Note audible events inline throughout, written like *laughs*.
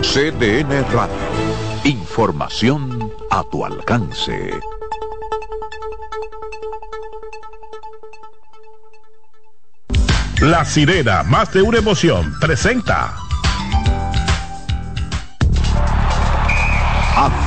CDN Radio. Información a tu alcance. La sirena, más de una emoción, presenta.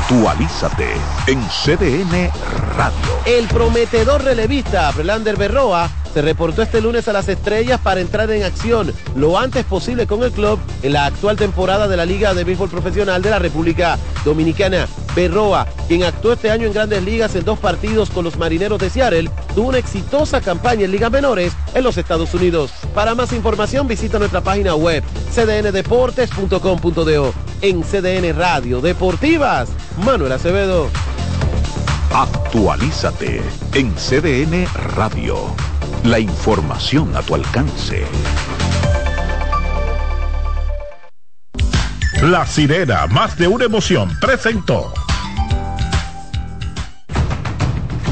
Actualízate en CDN Radio. El prometedor relevista Brelander Berroa se reportó este lunes a las estrellas para entrar en acción lo antes posible con el club en la actual temporada de la Liga de Béisbol Profesional de la República Dominicana. Berroa, quien actuó este año en grandes ligas en dos partidos con los marineros de Seattle, tuvo una exitosa campaña en ligas menores en los Estados Unidos. Para más información visita nuestra página web cdndeportes.com.do. En CDN Radio Deportivas, Manuel Acevedo. Actualízate en CDN Radio. La información a tu alcance. La sirena, más de una emoción, presentó.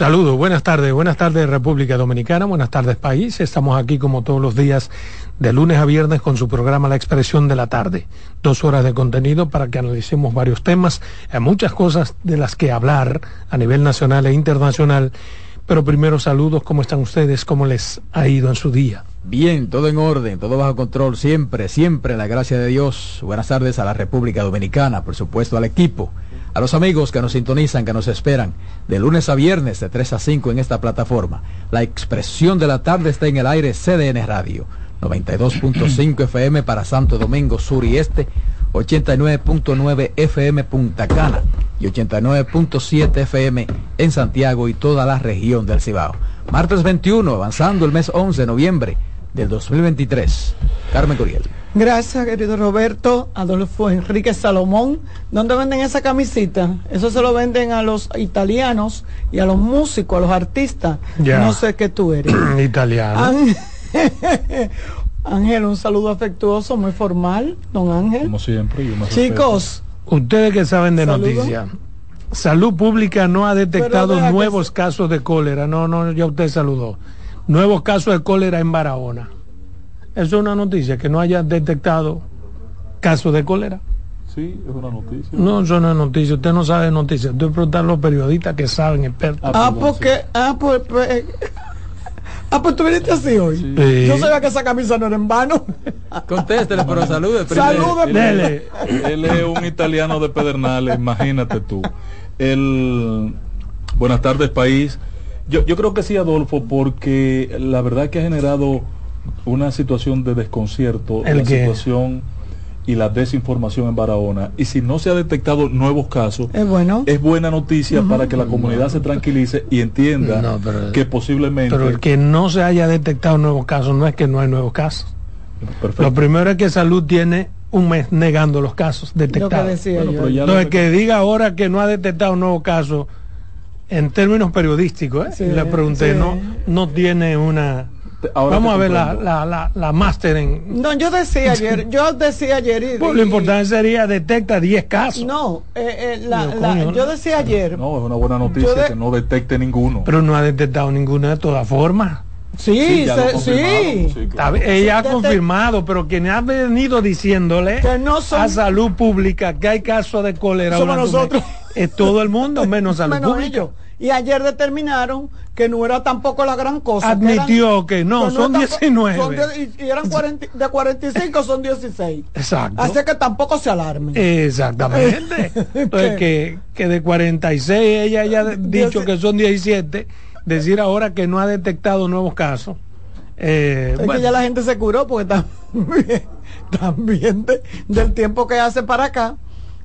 Saludos, buenas tardes, buenas tardes República Dominicana, buenas tardes país. Estamos aquí como todos los días de lunes a viernes con su programa La Expresión de la Tarde. Dos horas de contenido para que analicemos varios temas, hay muchas cosas de las que hablar a nivel nacional e internacional. Pero primero saludos, ¿cómo están ustedes? ¿Cómo les ha ido en su día? Bien, todo en orden, todo bajo control, siempre, siempre, la gracia de Dios. Buenas tardes a la República Dominicana, por supuesto al equipo a los amigos que nos sintonizan, que nos esperan de lunes a viernes de 3 a 5 en esta plataforma. La expresión de la tarde está en el aire CDN Radio, 92.5 FM para Santo Domingo Sur y Este, 89.9 FM Punta Cana y 89.7 FM en Santiago y toda la región del Cibao. Martes 21, avanzando el mes 11 de noviembre del 2023. Carmen Curiel. Gracias, querido Roberto. Adolfo Enrique Salomón. ¿Dónde venden esa camisita? Eso se lo venden a los italianos y a los músicos, a los artistas. No sé qué tú eres. *clears throat* Italiano. *laughs* Ángel, un saludo afectuoso, muy formal, don Ángel. Como siempre. Chicos. Ustedes que saben de noticias. Salud Pública no ha detectado nuevos casos de cólera. No, no, ya usted saludó. Nuevos casos de cólera en Barahona. Eso es una noticia, que no haya detectado casos de cólera. Sí, es una noticia. No, eso no es noticia. Usted no sabe de noticias. Usted pregunta a los periodistas que saben, expertos. Ah, porque. Ah, pues. pues ah, pues tú viniste así hoy. Yo sabía que esa camisa no era en vano. Contéstele, pero salude. Salude, él, es un italiano de Pedernales, imagínate tú. El, buenas tardes, país. Yo, yo creo que sí, Adolfo, porque la verdad que ha generado una situación de desconcierto, la situación y la desinformación en Barahona. Y si no se ha detectado nuevos casos, es, bueno. es buena noticia para que la comunidad se tranquilice y entienda que posiblemente... Pero el que no se haya detectado nuevos casos no es que no hay nuevos casos. Lo primero es que salud tiene un mes negando los casos detectados. Entonces, que diga ahora que no ha detectado nuevos casos, en términos periodísticos, ¿eh? le pregunté, no, no tiene una Vamos a ver la, la, la, máster en... No, yo decía *laughs* ayer, yo decía ayer... Y, pues lo importante sería detecta 10 casos. No, eh, eh, yo decía ayer... No, es una buena noticia que no detecte ninguno. Pero no ha detectado ninguno de todas formas. Sí, sí. Ella ha confirmado, pero quien ha venido diciéndole a salud pública que hay casos de cólera somos nosotros. es todo el mundo menos *laughs* salud pública. Y ayer determinaron que no era tampoco la gran cosa. Admitió que, no, son 19. y, eran de 45 son 16. Exacto. Así que tampoco se alarmen. Exactamente. *laughs* Entonces, que, que de 46 ella haya dicho que son 17, decir ahora que no ha detectado nuevos casos Eh, es que ya la gente se curó porque *laughs* también, también del tiempo que hace para acá.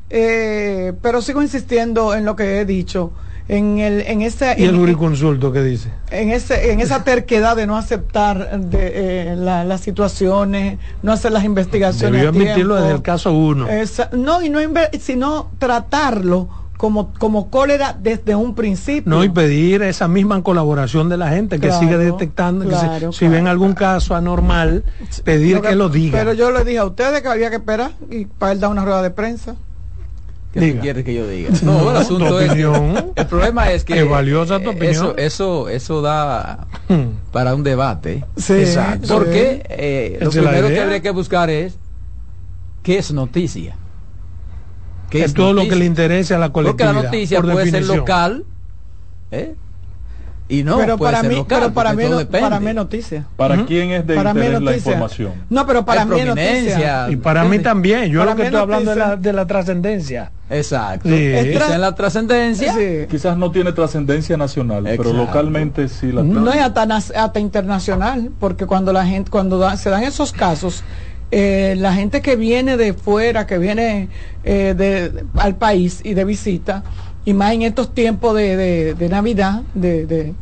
Eh, pero sigo insistiendo en lo que he dicho en el en ese y el juriconsulto que dice en ese en esa terquedad de no aceptar de, eh, las situaciones no hacer las investigaciones debió admitirlo desde el caso uno. No y no sino tratarlo como, como cólera desde un principio. No, y pedir esa misma colaboración de la gente que sigue detectando, si, ven algún caso anormal, pedir que, lo diga. Pero yo le dije a ustedes que había que esperar y para él dar una rueda de prensa. ¿Qué quieres que yo diga? *laughs* No, el asunto es el problema es que valiosa tu opinión. Eso, eso, eso da hmm. para un debate. Sí, Exacto. Porque eh, lo primero que habría que buscar es qué es noticia. ¿Qué es, todo lo que le interese a la colectividad. Porque la noticia puede ser local, ¿eh? Y no, pero para mí, pero para mí, para mí noticia. ¿Para quién es de interés la información? No, pero para mí noticia. Y para mí también. Yo lo que estoy hablando es la, de la trascendencia. Exacto. Sí. en la trascendencia. Quizás no tiene trascendencia nacional, pero localmente sí la No es hasta, hasta internacional, porque cuando la gente, cuando se dan esos casos, eh, la gente que viene de fuera, que viene eh, de, al país y de visita, y más en estos tiempos de, Navidad, de,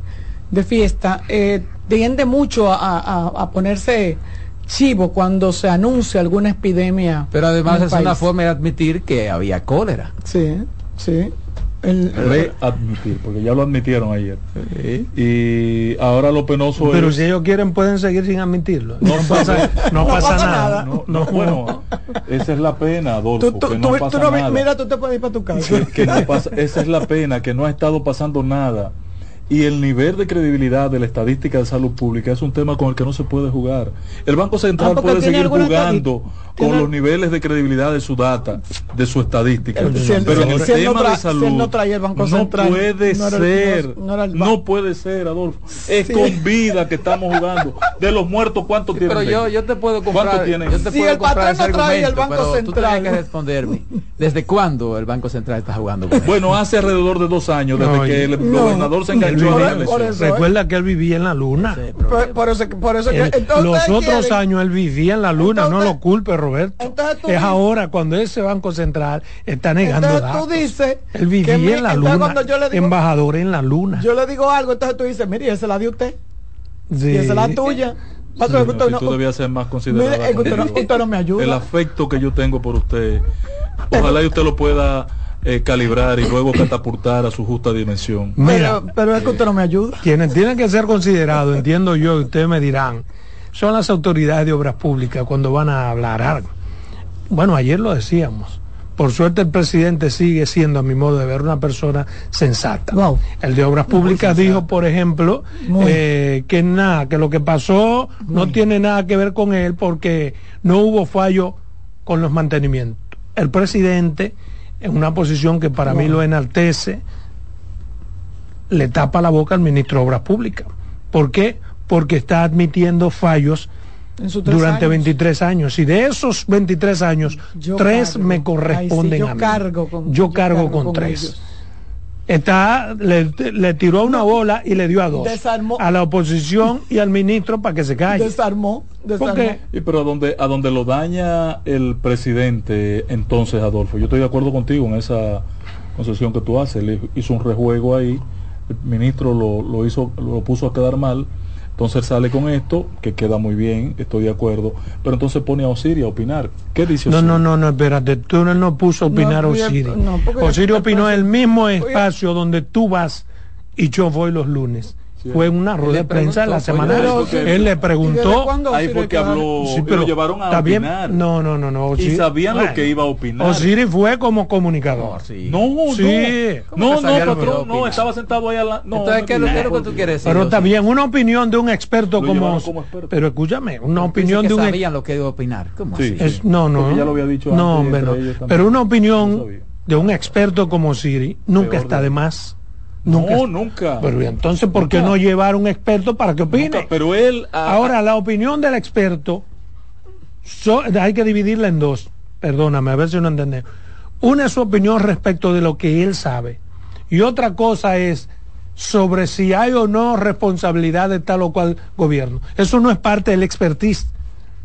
fiesta, eh, tiende mucho a, ponerse chivo cuando se anuncia alguna epidemia. Pero además es una forma de admitir que había cólera. Sí, sí. El, readmitir, porque ya lo admitieron ayer. Y ahora lo penoso Pero si ellos quieren pueden seguir sin admitirlo. No, pasa, no, pasa, nada. No, bueno, esa es la pena, Adolfo. que no pasa nada. Mira, tú te puedes ir para tu casa. esa es la pena, que no ha estado pasando nada y el nivel de credibilidad de la estadística de salud pública es un tema con el que no se puede jugar. El Banco Central ah, puede seguir jugando con los niveles de credibilidad de su data, de su estadística. pero en el tema de salud no, puede ser, no, puede ser, Adolfo. Es con vida que estamos jugando. De los muertos, ¿cuántos tienen? Pero yo, yo te puedo comprar. Yo te si el patrón no trae el Banco Central. Tú que responderme. ¿Desde cuándo el Banco Central está jugando? bueno, hace alrededor de dos años, desde que el gobernador se Recuerda que él vivía en la luna. por, eso, por eso los otros años él vivía en la luna, no lo culpe Roberto. es ahora cuando ese Banco Central está negando datos. Tú dices él vivía en la luna, embajador en la luna. Yo le digo algo, entonces tú dices, mire, esa es la de usted. Sí. Y esa es la tuya. tú debías ser más considerado. Usted no me ayuda. El afecto que yo tengo por usted, ojalá y usted lo pueda eh, calibrar y luego catapultar a su justa dimensión. Mira, pero, es que usted no me ayuda. Quienes tienen que ser considerados, entiendo yo, y ustedes me dirán, son las autoridades de obras públicas cuando van a hablar algo. Bueno, ayer lo decíamos. Por suerte el presidente sigue siendo, a mi modo de ver, una persona sensata. El de Obras Públicas dijo, por ejemplo, eh, que nada, que lo que pasó no tiene nada que ver con él porque no hubo fallo con los mantenimientos. El presidente en una posición que para mí lo enaltece, le tapa la boca al ministro de Obras Públicas. ¿Por qué? Porque está admitiendo fallos durante 23 años. Y de esos 23 años, tres me corresponden a mí. Cargo con, yo, cargo, con, tres. Está, le, tiró una bola y le dio a dos. A la oposición y al ministro para que se calle. Desarmó. desarmó. Y pero a donde, a donde lo daña el presidente, entonces, Adolfo, yo estoy de acuerdo contigo en esa concesión que tú haces. Le hizo un rejuego ahí, el ministro lo, lo hizo, lo puso a quedar mal entonces sale con esto, que queda muy bien, estoy de acuerdo, pero entonces pone a Osiris a opinar. ¿Qué dice Osiris? No, no, no, no, espérate, tú no puso a opinar a Osiris. Osiris opinó en el mismo espacio donde tú vas y yo voy los lunes fue una rueda de prensa la semana él le preguntó. Ahí porque habló pero lo llevaron a opinar. No no no no y sabían lo que iba a opinar. Osiris fue como comunicador. No sí. no no. No patrón no estaba sentado ahí a la no, entonces ¿qué es lo que tú quieres decir? pero también una opinión de un experto como, pero escúchame una opinión de un sabían lo que iba a opinar. ¿cómo así? no no. Ya lo había dicho no hombre pero una opinión de un experto como Osiris nunca está de más Nunca. No, nunca. Pero entonces, ¿por qué no llevar un experto para que opine? pero él. Ah, Ahora, la opinión del experto hay que dividirla en dos. Perdóname, a ver si no entendemos. Una es su opinión respecto de lo que él sabe. Y otra cosa es sobre si hay o no responsabilidad de tal o cual gobierno. Eso no es parte del expertise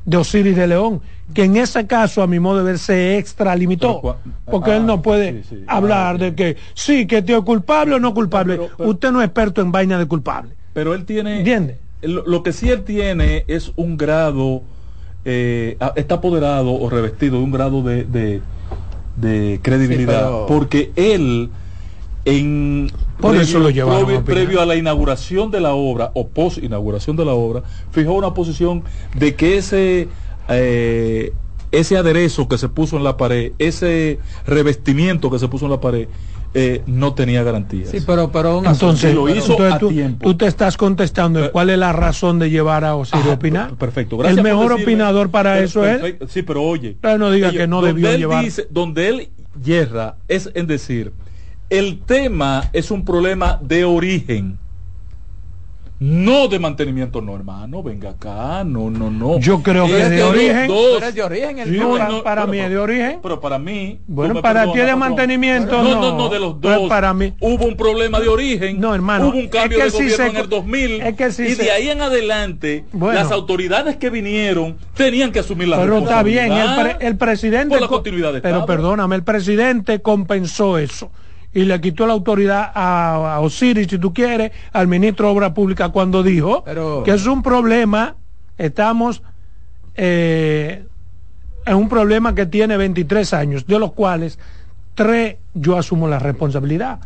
de Osiris de León, que en ese caso, a mi modo de ver, se extralimitó, porque él no ah, puede sí, sí. hablar Ah, de sí. que sí, que tío es culpable o no culpable. pero- pero- Usted no es experto en vaina de culpable. Pero él tiene. ¿Entiende? Lo, lo que sí él tiene es un grado. eh, ah, está apoderado o revestido de un grado de, de, de credibilidad. Sí, pero- Porque él. En Por eso lo llevaron a previo, opinar. previo a la inauguración de la obra o post inauguración de la obra, fijó una posición de que ese eh, ese aderezo que se puso en la pared, ese revestimiento que se puso en la pared, eh, no tenía garantías. Sí, pero, pero Entonces, lo hizo entonces a tú, tiempo. tú te estás contestando en Eh, cuál es la razón de llevar a Osiris a opinar. per- Perfecto. El Gracias por mejor decirme. opinador para Per- eso es. Sí, pero oye. Pero no diga oye, que no donde debió él llevar. dice- donde él yerra es en decir, el tema es un problema de origen. No de mantenimiento, no, hermano, venga acá, no, no, no. Yo creo que Es de los origen-. Pero es de origen el Sí, tema. para- para mí es de origen. Pero para mí. Bueno, para ti perdonas, de mantenimiento, no. no. No, no, de los dos. para mí- Hubo un problema de origen. No, hermano, Hubo un cambio es que de sí gobierno se en el co- 2000. es que sí y se- de ahí en adelante, Bueno. las autoridades que vinieron tenían que asumir la Pero está bien, el, pre- el presidente... por la co- continuidad de pero Estado. perdóname, el presidente compensó eso y le quitó la autoridad a, a Osiris, si tú quieres, al ministro de Obra Pública cuando dijo Pero- que es un problema, estamos eh, en un problema que tiene 23 años, de los cuales tres yo asumo la responsabilidad.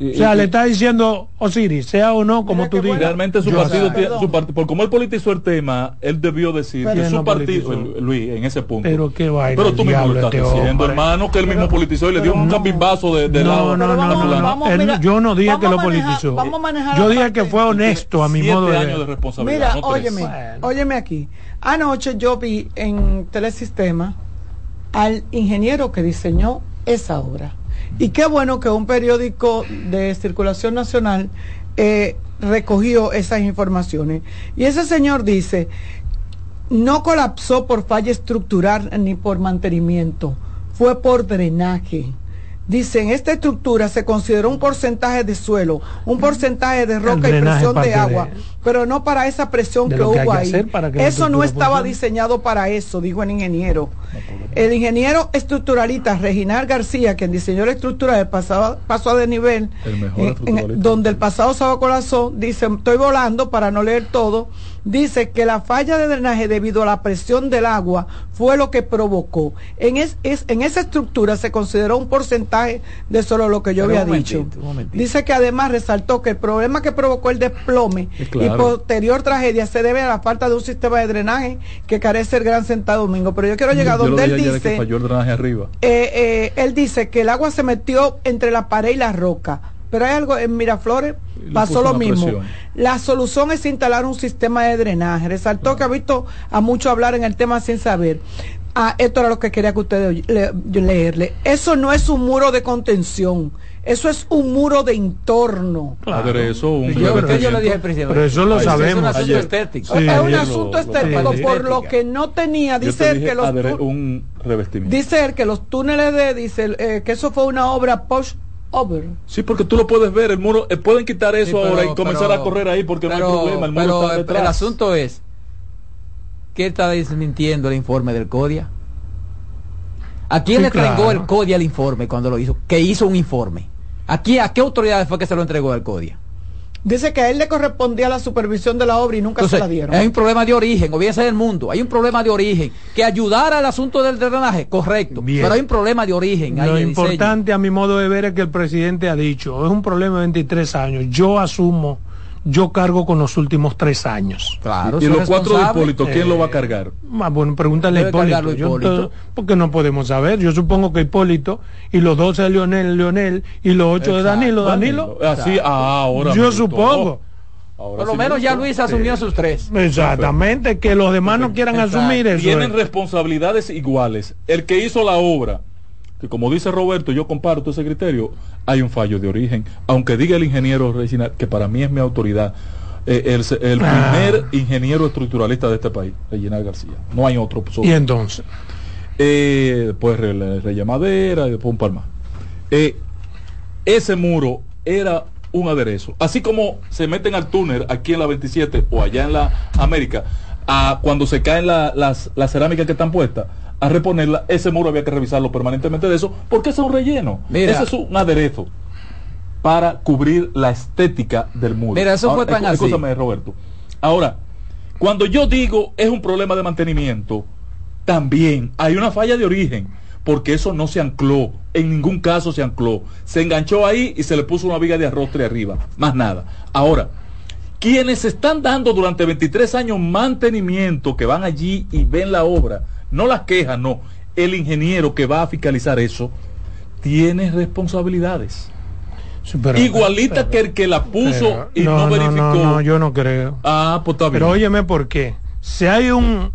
Y- o sea, y- le está diciendo Osiris, sea o no, como tú digas. Realmente su yo partido tiene, su part- por como él politizó el tema, él debió decir Pero- que ¿Quién su no partido, politizó? Luis, en ese punto. Pero qué vaina, Pero tú mismo lo estás este diciendo, hombre. hermano, que él mismo politizó y le dio un cambimbazo de, de no, lado. no, no, vamos- no, vamos, Él- mira, yo no dije que lo manejar- politizó. vamos a manejar yo dije parte- que fue honesto a mi modo de años de responsabilidad. Mira, óyeme, Bueno. óyeme aquí. Anoche yo vi en Telesistema al ingeniero que diseñó esa obra. Y qué bueno que un periódico de circulación nacional eh, recogió esas informaciones. Y ese señor dice, no colapsó por falla estructural ni por mantenimiento, fue por drenaje. Dice, en esta estructura se consideró un porcentaje de suelo, un porcentaje de roca y presión de- agua, pero no para esa presión que hubo ahí. para que Eso no estaba funcione. diseñado para eso, dijo el ingeniero. El ingeniero estructuralista Reginald García, quien diseñó la estructura del pasado, paso de nivel, El mejor en- en- estructuralista. donde el pasado sábado colapsó, dice, estoy volando para no leer todo, dice que la falla de drenaje debido a la presión del agua fue lo que provocó. En, es, es- en esa estructura se consideró un porcentaje de solo lo que yo Pero había dicho. Dice que además resaltó que el problema que provocó el desplome Sí, claro. y posterior tragedia se debe a la falta de un sistema de drenaje que carece el Gran Santo Domingo. Pero yo quiero llegar Yo donde él que dice, el drenaje arriba. eh, eh, él dice que el agua se metió entre la pared y la roca. Pero hay algo en Miraflores, pasó lo mismo. presión. La solución es instalar un sistema de drenaje. Resaltó que ha visto a muchos hablar en el tema sin saber. Ah, esto era lo que quería que ustedes le- leerle. Eso no es un muro de contención, eso es un muro de entorno. Claro. Aderezo, un Yo, pero que yo le revestimiento. dije pero eso lo Ay, sabemos. Es un asunto Ayer. estético. Sí, es un lo- asunto lo- estético por lo que no tenía, te dice él dije que los un revestimiento. dice él que los túneles de dice eh, que eso fue una obra push over. Sí, porque tú lo puedes ver, el muro, eh, pueden quitar eso Sí, pero- ahora y comenzar pero- a correr ahí porque pero- no hay problema, el muro pero está detrás. el asunto es que está desmintiendo el informe del CODIA. ¿A quién Sí, le entregó claro. el CODIA el informe cuando lo hizo? Que hizo un informe. ¿A, quién- ¿A qué autoridades fue que se lo entregó el CODIA? Dice que a él le correspondía la supervisión de la obra y nunca Entonces, se la dieron. hay un problema de origen, o bien sea del mundo, hay un problema de origen. Que ayudara al asunto del drenaje, correcto. Bien. Pero hay un problema de origen. ahí Lo diseño. importante a mi modo de ver es que el presidente ha dicho, es un problema de 23 años, yo asumo, yo cargo con los últimos tres años. Claro, y los cuatro de. Hipólito, ¿quién Eh, lo va a cargar? Ah, bueno, pregúntale a Hipólito. Hipólito. to- porque no podemos saber. Yo supongo que Hipólito y los 12 de Leonel, Leonel y los 8 de. Danilo, Danilo. Así, ah, ahora. Yo supongo. Ahora Por lo sí menos ya. Luis asumió sus tres. Exactamente, que los demás no quieran Exacto. asumir eso. Tienen eh. responsabilidades iguales. El que hizo la obra, que como dice Roberto, yo comparto ese criterio, hay un fallo de origen. Aunque diga el ingeniero Reginald, que para mí es mi autoridad, eh, el, el Ah. primer ingeniero estructuralista de este país, Reginald García. No hay otro. sobre- Y entonces, Eh, después Re- Reyes Madera y después un par más. Eh, ese muro era un aderezo. Así como se meten al túnel aquí en la 27 o allá en la América, a cuando se caen la- las, las cerámicas que están puestas, a reponerla, ese muro había que revisarlo permanentemente de eso, porque ese es un relleno. Mira. ese es un aderezo para cubrir la estética del muro. Mira, eso fue tan así. Roberto. Ahora, cuando yo digo es un problema de mantenimiento, también hay una falla de origen, porque eso no se ancló, en ningún caso se ancló. Se enganchó ahí y se le puso una viga de arrastre arriba, más nada. Ahora, quienes están dando durante 23 años mantenimiento, que van allí y ven la obra, no las quejas, no. El ingeniero que va a fiscalizar eso tiene responsabilidades. Sí, pero- Igualita pero- que el que la puso pero- y no, verificó. No, no, yo no creo. Ah, pues está bien. Pero óyeme por qué. Si hay un,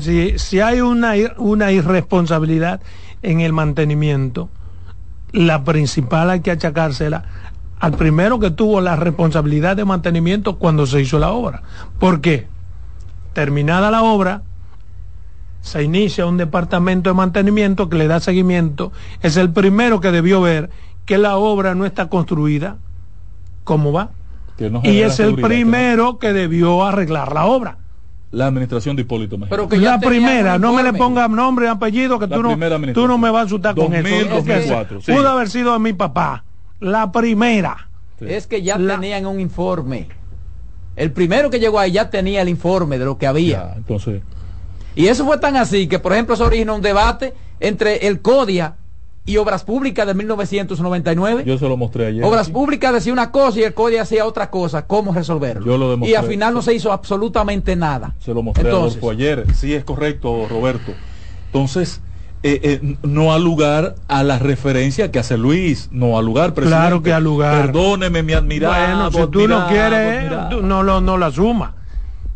si, si hay una, una irresponsabilidad en el mantenimiento, la principal hay que achacársela al primero que tuvo la responsabilidad de mantenimiento cuando se hizo la obra. ¿Por qué? Terminada la obra, se inicia un departamento de mantenimiento que le da seguimiento, es el primero que debió ver que la obra no está construida como va. Que no Y es el primero que debió arreglar la obra. La administración de Hipólito Mejía. Pero que ya La primera, no me le ponga nombre y apellido que tú no, tú no me vas a asustar con 2000, eso. Es que 2004, sí. Pudo haber sido de mi papá. La primera. Sí. Es que ya La- tenían un informe. El primero que llegó ahí ya tenía el informe de lo que había. Ya, entonces, Y eso fue tan así que, por ejemplo, se originó un debate entre el CODIA y Obras Públicas de 1999. yo se lo mostré ayer. Obras aquí. Públicas decía una cosa y el CODIA hacía otra cosa. ¿Cómo resolverlo? Yo lo demostré. y al final no se hizo absolutamente nada. Se lo mostré a Entonces, Adolfo ayer. Sí, es correcto, Roberto. Entonces, eh, eh, no ha lugar a la referencia que hace Luis. No ha lugar, presidente. Claro que ha lugar. Perdóneme, mi admirado. bueno, si tú no quieres, admirado. no lo no la asuma.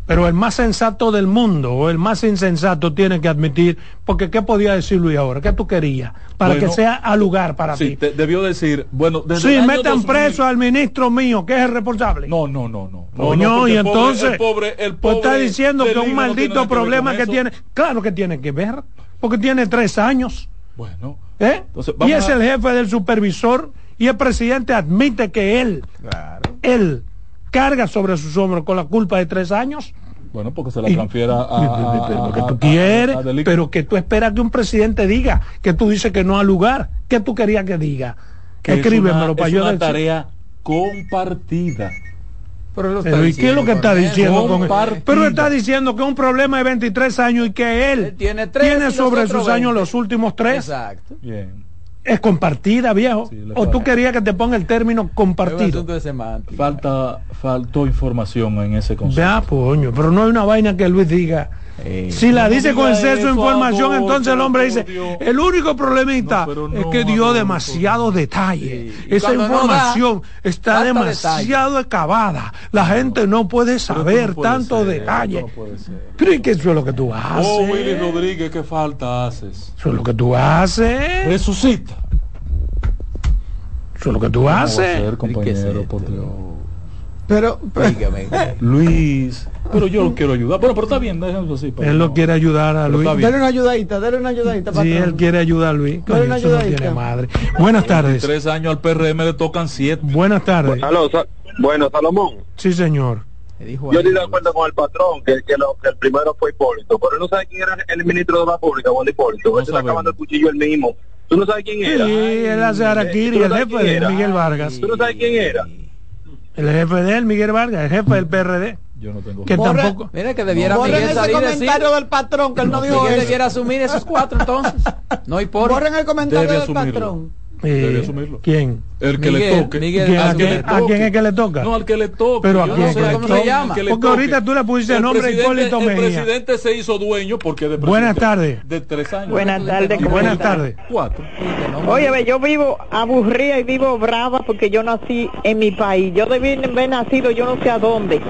Pero el más sensato del mundo o el más insensato tiene que admitir, porque ¿qué podía decir Luis ahora? ¿Qué tú querías? Para Bueno, que sea a lugar para Sí, ti. te- debió decir, bueno, desde Sí, el año metan 2000 preso al ministro mío, que es el responsable. No, no, no, no. Coño, no, y entonces, el pobre, el pues está pobre diciendo que un no maldito que problema que tiene, claro que tiene que ver, porque tiene tres años, Bueno, ¿eh? Entonces, y es a- el jefe del supervisor y el presidente admite que él, él carga sobre sus hombros con la culpa de tres años. bueno, porque se la Y- transfiera a, a- que a- tú a- quieres, pero que tú esperas que un presidente diga, que tú dices que no ha lugar, que tú querías que diga. que es Escríbemelo una, para es yo una decir. tarea compartida. pero lo está Pero ¿y qué es lo que está diciendo con él? Pero está diciendo que es un problema de 23 años y que él, Él tiene tres y sobre sus años 20. los últimos tres. Exacto. Bien. Es compartida, viejo. Sí, o tú querías que te ponga el término compartido. asunto de semántica. Falta, faltó información en ese concepto. Vea, coño, pero no hay una vaina que Luis diga. Eh, si la dice con exceso de información, entonces el hombre dice, el único problemita No, es que dio Adolfo. demasiado detalle. Sí. Y Esa información da, está demasiado acabada. La gente no puede saber no puede tanto ser, detalle. esto no puede ser. ¿Crees que eso es lo que tú haces? Oh, Willy Rodríguez, ¿qué falta haces? Eso es lo que tú haces. Resucita. Eso es lo que tú ¿Cómo va a haces. ser, ¿Qué es compañero, esto? por Dios? Pero, Dígame. *laughs* Luis, pero yo lo quiero ayudar. Bueno, pero está bien, déjenlo así. para Él no- lo quiere ayudar a Pero Luis. dale una ayudadita, dale una ayudadita. Si él quiere ayudar a Luis, coño, Dale una eso no ayudadita. tiene madre. Buenas tardes. Tres años al PRM le tocan siete. Buenas tardes. Aló, Sa- bueno, Salomón, Sí, señor. Dijo yo estoy de acuerdo con el patrón que, que, lo- que el primero fue Hipólito, pero él no sabe quién era el ministro de la Pública, Juan Hipólito, No él se está acabando el cuchillo él mismo. ¿Tú no sabes quién Sí, era? él hace Araquiri, ¿Tú no el jefe de era? Miguel Vargas. ¿Tú no sabes quién era? El jefe de él, Miguel Vargas, el jefe del PRD. Yo no tengo. Que Borre- tampoco. Mira que debiera Borren Miguel ese salir decir. comentario del patrón que él no dijo eso. debiera asumir esos cuatro entonces. No importa. Borren el comentario Debe del asumirlo. patrón. Debe Eh, asumirlo. ¿Quién? El que Miguel, le toque. Miguel. ¿a ¿A Al que quién, a quién es que le toca? No, al que le toque. Pero ¿a quién no sé que a le quién toca? es que le Porque toque. ahorita tú le pusiste El nombre Hipólito El Mejía. presidente se hizo dueño porque de Buenas tardes. De tres años. Buenas tardes, ¿cómo Buenas tardes. Cuatro. Oye, ve, yo vivo aburrida y vivo brava porque yo nací en mi país. Yo debí haber nacido yo no sé a dónde.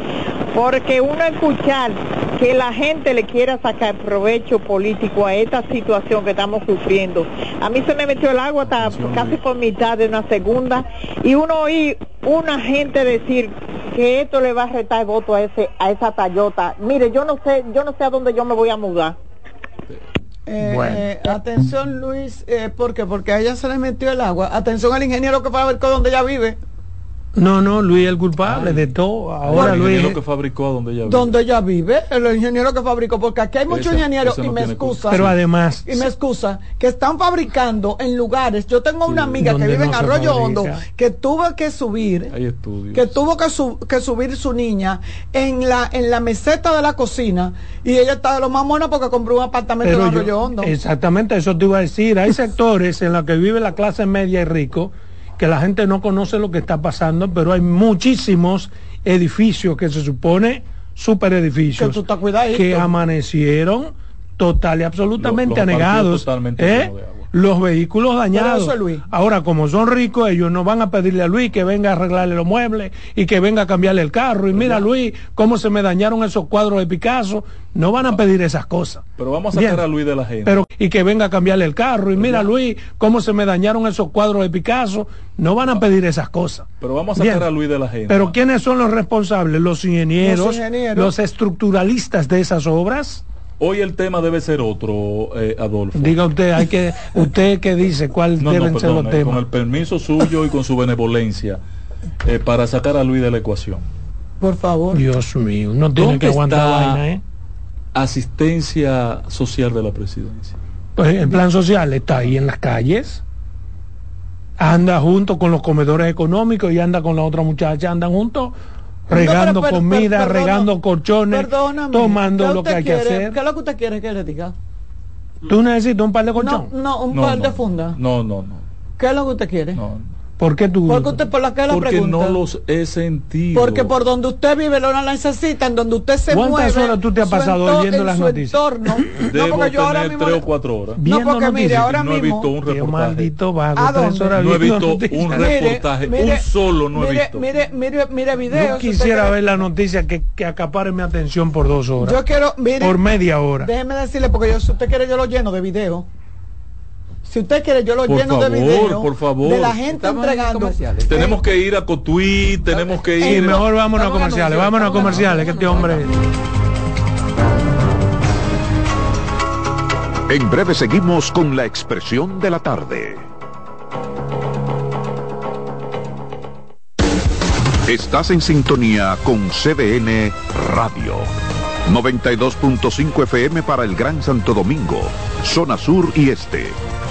Porque uno escuchar que la gente le quiera sacar provecho político a esta situación que estamos sufriendo. A mí se me metió el agua hasta casi por mitad de una segunda y uno oí una gente decir que esto le va a retar voto a ese a esa Tayota. Mire, yo no sé, yo no sé a dónde yo me voy a mudar. Eh, Bueno. eh, atención Luis, eh, ¿por qué? Porque a ella se le metió el agua. Atención al ingeniero que para ver con dónde ella vive. No, no, Luis es el culpable de todo. Ahora el Luis. ingeniero que fabricó donde ella vive. donde ella vive, el ingeniero que fabricó, porque aquí hay muchos ingenieros, y no me excusa, Pero además, y me excusa, que están fabricando en lugares, yo tengo una amiga que vive en no Arroyo fabrica. Hondo, que tuvo que subir, Hay estudios. que tuvo que, su- que subir su niña en la, en la meseta de la cocina, y ella está de lo más mona porque compró un apartamento pero en yo- Arroyo Hondo. exactamente eso te iba a decir. Hay sectores en los que vive la clase media y rico que la gente no conoce lo que está pasando, pero hay muchísimos edificios que se supone super que edificios que amanecieron total y absolutamente anegados. ¿eh? Los vehículos dañados. eso es Luis. Ahora, como son ricos, ellos no van a pedirle a Luis que venga a arreglarle los muebles y que venga a cambiarle el carro. Y mira, Luis, cómo se me dañaron esos cuadros de Picasso. No van a pedir esas cosas. Pero vamos a sacar a Luis de la gente. Pero, y que venga a cambiarle el carro. Y mira, Luis, cómo se me dañaron esos cuadros de Picasso. No van a pedir esas cosas. Pero vamos a sacar a Luis de la gente. Pero ¿quiénes son los responsables? Los ingenieros, Los ingenieros. los estructuralistas de esas obras. Hoy el tema debe ser otro, eh, Adolfo. Diga usted, hay que, usted que dice cuál No, no, deben ser los eh, con temas. el permiso suyo y con su benevolencia eh, para sacar a Luis de la ecuación. Por favor. Dios mío, no tiene ¿Dónde que aguantar está vaina, ¿eh? asistencia social de la presidencia? Pues el plan social está ahí en las calles. Anda junto con los comedores económicos y anda con la otra muchacha, andan juntos regando pero- pero- comida, perdona- regando colchones, Perdóname. tomando ¿qué lo que hay que hacer. ¿Qué es lo que usted quiere que le diga? ¿Tú necesitas un par de No, colchones? no, un No, par no, de fundas. No, no, no. ¿Qué es lo que usted quiere? no. ¿Por qué tú? Porque usted por la que la Porque pregunta. no los he sentido. Porque por donde usted vive lo necesitan, donde usted se ¿Cuántas mueve. horas tú te has pasado oyendo en las noticias? entorno. Debo no, porque yo ahora mismo. tres o cuatro horas. No, porque mire, ahora no he mismo. visto un reportaje. maldito vago, ¿A tres dónde? horas No he visto noticias. un reportaje, mire, un solo no he mire, visto. Mire, mire, mire videos. Yo quisiera quiere. ver la noticia que, que acapare mi atención por dos horas. Yo quiero, mire. por media hora. Déjeme decirle, porque yo, si usted quiere, yo lo lleno de videos. Si usted quiere, yo lo Por lleno de favor, videos. por favor. De la gente Estamos entregando. comerciales. Tenemos que ir a Cotuí, tenemos que Y ir. mejor vámonos a comerciales, vámonos a comerciales, que este hombre... En breve seguimos con la expresión de la tarde. Estás en sintonía con CDN Radio. 92.5 FM para el Gran Santo Domingo, zona sur y este.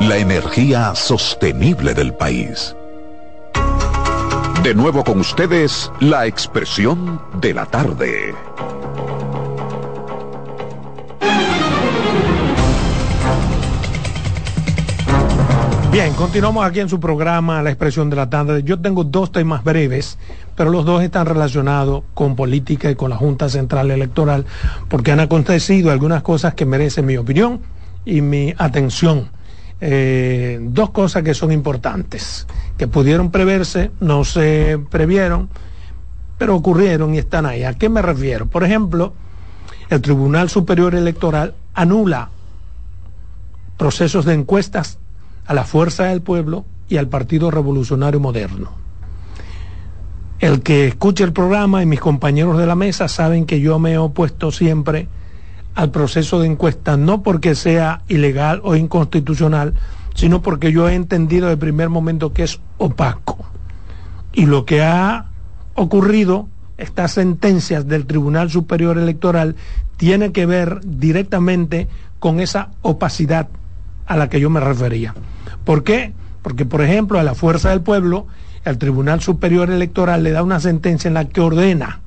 La energía sostenible del país. De nuevo con ustedes, la expresión de la tarde. Bien, continuamos aquí en su programa La expresión de la tarde. Yo tengo dos temas breves, pero los dos están relacionados con política y con la Junta Central Electoral, porque han acontecido algunas cosas que merecen mi opinión y mi atención. Eh, dos cosas que son importantes, que pudieron preverse, no se previeron, pero ocurrieron y están ahí. ¿A qué me refiero? Por ejemplo, el Tribunal Superior Electoral anula procesos de encuestas a la Fuerza del Pueblo y al Partido Revolucionario Moderno. El que escuche el programa y mis compañeros de la mesa saben que yo me he opuesto siempre al proceso de encuesta, no porque sea ilegal o inconstitucional, sino porque yo he entendido de primer momento que es opaco. Y lo que ha ocurrido, estas sentencias del Tribunal Superior Electoral, tiene que ver directamente con esa opacidad a la que yo me refería. ¿Por qué? Porque, por ejemplo, a la fuerza del pueblo, el Tribunal Superior Electoral le da una sentencia en la que ordena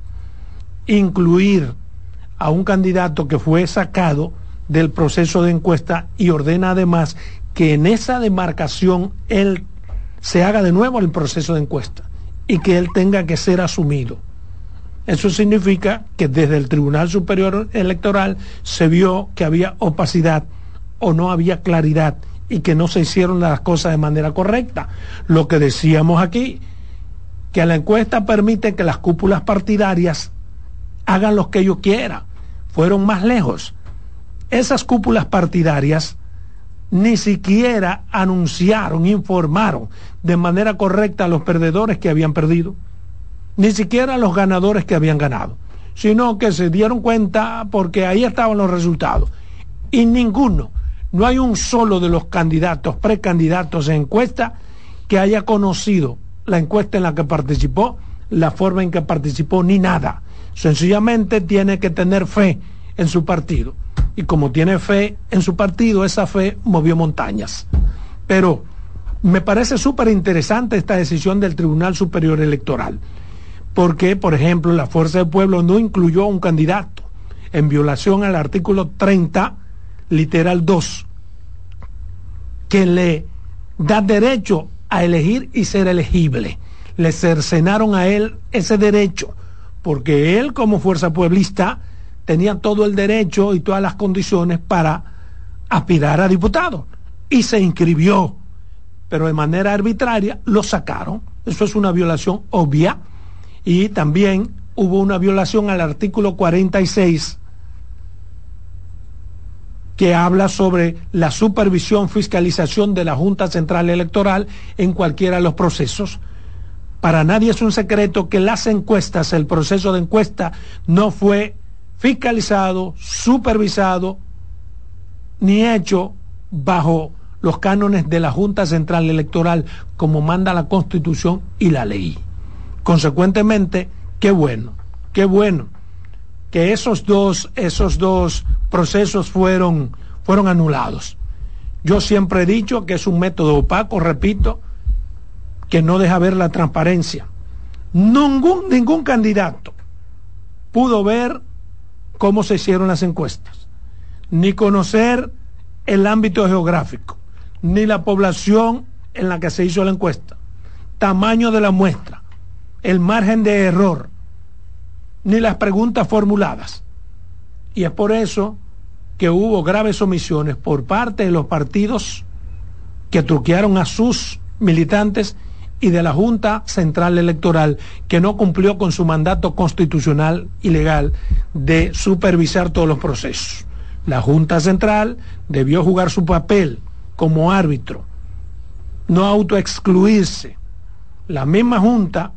incluir a un candidato que fue sacado del proceso de encuesta y ordena además que en esa demarcación él se haga de nuevo el proceso de encuesta y que él tenga que ser asumido. Eso significa que desde el Tribunal Superior Electoral se vio que había opacidad o no había claridad y que no se hicieron las cosas de manera correcta. Lo que decíamos aquí, que la encuesta permite que las cúpulas partidarias hagan lo que ellos quieran. Fueron más lejos. Esas cúpulas partidarias ni siquiera anunciaron, informaron de manera correcta a los perdedores que habían perdido, ni siquiera a los ganadores que habían ganado, sino que se dieron cuenta porque ahí estaban los resultados. Y ninguno no hay un solo de los candidatos, precandidatos en encuesta, que haya conocido la encuesta en la que participó, la forma en que participó, ni nada. Sencillamente tiene que tener fe en su partido. Y como tiene fe en su partido, esa fe movió montañas. Pero me parece súper interesante esta decisión del Tribunal Superior Electoral. Porque, por ejemplo, la Fuerza del Pueblo no incluyó a un candidato en violación al artículo 30 literal 2, que le da derecho a elegir y ser elegible. Le cercenaron a él ese derecho, porque él como fuerza pueblista tenía todo el derecho y todas las condiciones para aspirar a diputado. Y se inscribió, pero de manera arbitraria lo sacaron. Eso es una violación obvia. Y también hubo una violación al artículo 46 que habla sobre la supervisión, fiscalización de la Junta Central Electoral en cualquiera de los procesos. Para nadie es un secreto que las encuestas, el proceso de encuesta, no fue fiscalizado, supervisado, ni hecho bajo los cánones de la Junta Central Electoral como manda la Constitución y la ley. Consecuentemente, qué bueno, qué bueno que esos dos, esos dos procesos fueron, fueron anulados. Yo siempre he dicho que es un método opaco, repito, que no deja ver la transparencia. Ningún, ningún candidato pudo ver cómo se hicieron las encuestas, ni conocer el ámbito geográfico, ni la población en la que se hizo la encuesta, tamaño de la muestra, el margen de error, ni las preguntas formuladas. Y es por eso que hubo graves omisiones por parte de los partidos que truquearon a sus militantes y de la Junta Central Electoral que no cumplió con su mandato constitucional y legal de supervisar todos los procesos. La Junta Central debió jugar su papel como árbitro, no autoexcluirse. La misma Junta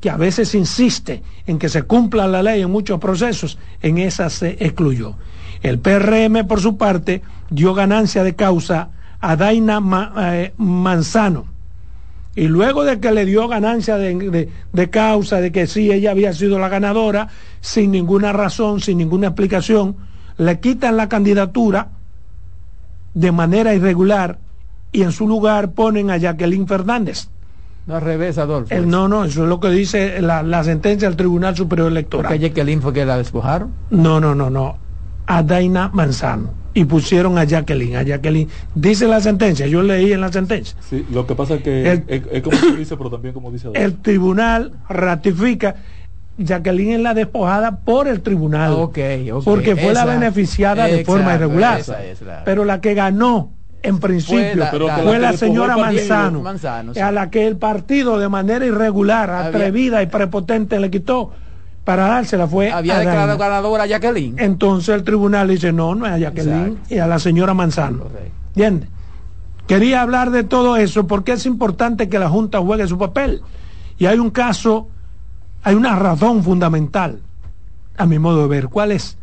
que a veces insiste en que se cumpla la ley en muchos procesos, en esa se excluyó. El PRM, por su parte, dio ganancia de causa a Daina eh, Manzano. Y luego de que le dio ganancia de, de, causa, de que sí, ella había sido la ganadora, sin ninguna razón, sin ninguna explicación, le quitan la candidatura de manera irregular y en su lugar ponen a Jacqueline Fernández. No al revés, Adolfo. no, no, eso es lo que dice la, sentencia del Tribunal Superior Electoral. ¿Que Jacqueline fue que la despojaron? No, no, no, no. A Daina Manzano y pusieron a Jacqueline. A Jacqueline. Dice la sentencia, yo leí en la sentencia. Sí, lo que pasa es que es, como se dice, pero también como dice. El tribunal ratifica. Jacqueline es la despojada por el tribunal. Okay, Porque fue la beneficiada de forma irregular. Pero la que ganó en principio fue la, señora Manzano, a la que el partido de manera irregular, atrevida y prepotente le quitó para dársela fue había declarado ganadora a Jacqueline. Entonces el tribunal dice no no es a Jacqueline y a la señora Manzano ¿entiendes? quería hablar de todo eso porque es importante que la Junta juegue su papel. Y hay un caso hay una razón fundamental a mi modo de ver ¿cuál es?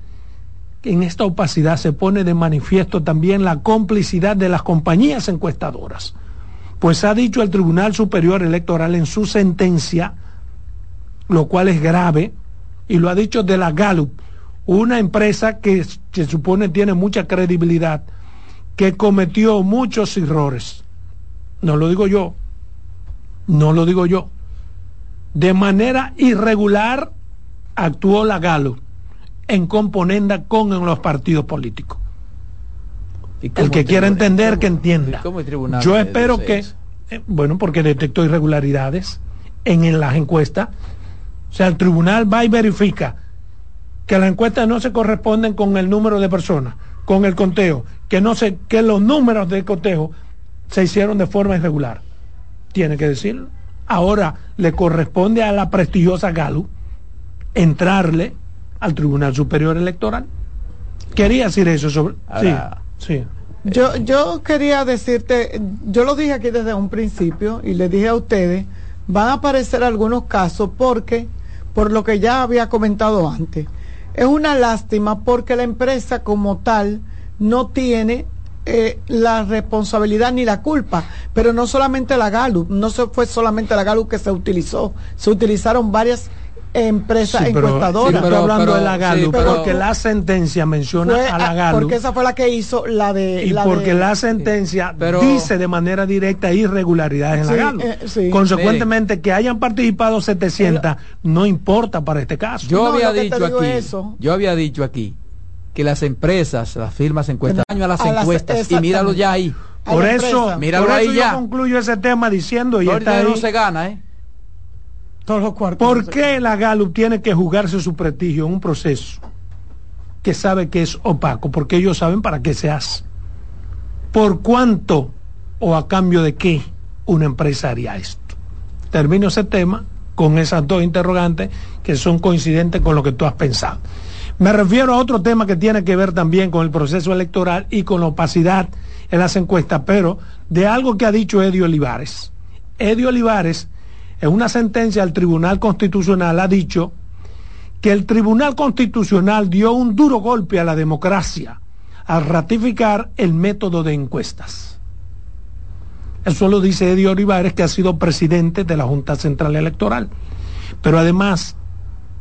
que en esta opacidad se pone de manifiesto también la complicidad de las compañías encuestadoras. Pues ha dicho el Tribunal Superior Electoral en su sentencia lo cual es grave y lo ha dicho de la Gallup, una empresa que se supone tiene mucha credibilidad, que cometió muchos errores. No lo digo yo, no lo digo yo. De manera irregular actuó la Gallup en componenda con los partidos políticos. El que quiera entender, que entienda. Yo espero que, eh, bueno, porque detectó irregularidades en las encuestas o sea, el tribunal va y verifica que las encuestas no se corresponden con el número de personas, con el conteo, que no se, que los números del conteo se hicieron de forma irregular. Tiene que decirlo. Ahora le corresponde a la prestigiosa Galo entrarle al Tribunal Superior Electoral. Quería decir eso sobre. sí, sí. Yo, yo quería decirte, yo lo dije aquí desde un principio y le dije a ustedes, van a aparecer algunos casos porque por lo que ya había comentado antes. Es una lástima porque la empresa como tal no tiene eh, la responsabilidad ni la culpa, pero no solamente la Gallup, no fue solamente la Gallup que se utilizó, se utilizaron varias empresa sí, encuestadora. hablando de la Galup, porque la sentencia menciona a la Galup. Porque esa fue la que hizo la de. Y porque la sentencia dice de manera directa irregularidades en la Galup. Eh, Consecuentemente, que hayan participado 700 no importa para este caso. Yo había dicho aquí. Yo había dicho aquí que las empresas, las firmas encuestan a las encuestas y míralo ya ahí. Por eso, míralo ahí ya. yo concluyo ese tema diciendo y está no se gana, ¿eh? ¿Por qué la Gallup tiene que jugarse su prestigio en un proceso que sabe que es opaco? Porque ellos saben para qué se hace. ¿Por cuánto o a cambio de qué una empresa haría esto? Termino ese tema con esas dos interrogantes que son coincidentes con lo que tú has pensado. Me refiero a otro tema que tiene que ver también con el proceso electoral y con la opacidad en las encuestas, pero de algo que ha dicho Eddie Olivares. Eddie Olivares en una sentencia al Tribunal Constitucional ha dicho que el Tribunal Constitucional dio un duro golpe a la democracia al ratificar el método de encuestas. Eso lo dice Eddie Olivares, que ha sido presidente de la Junta Central Electoral, pero además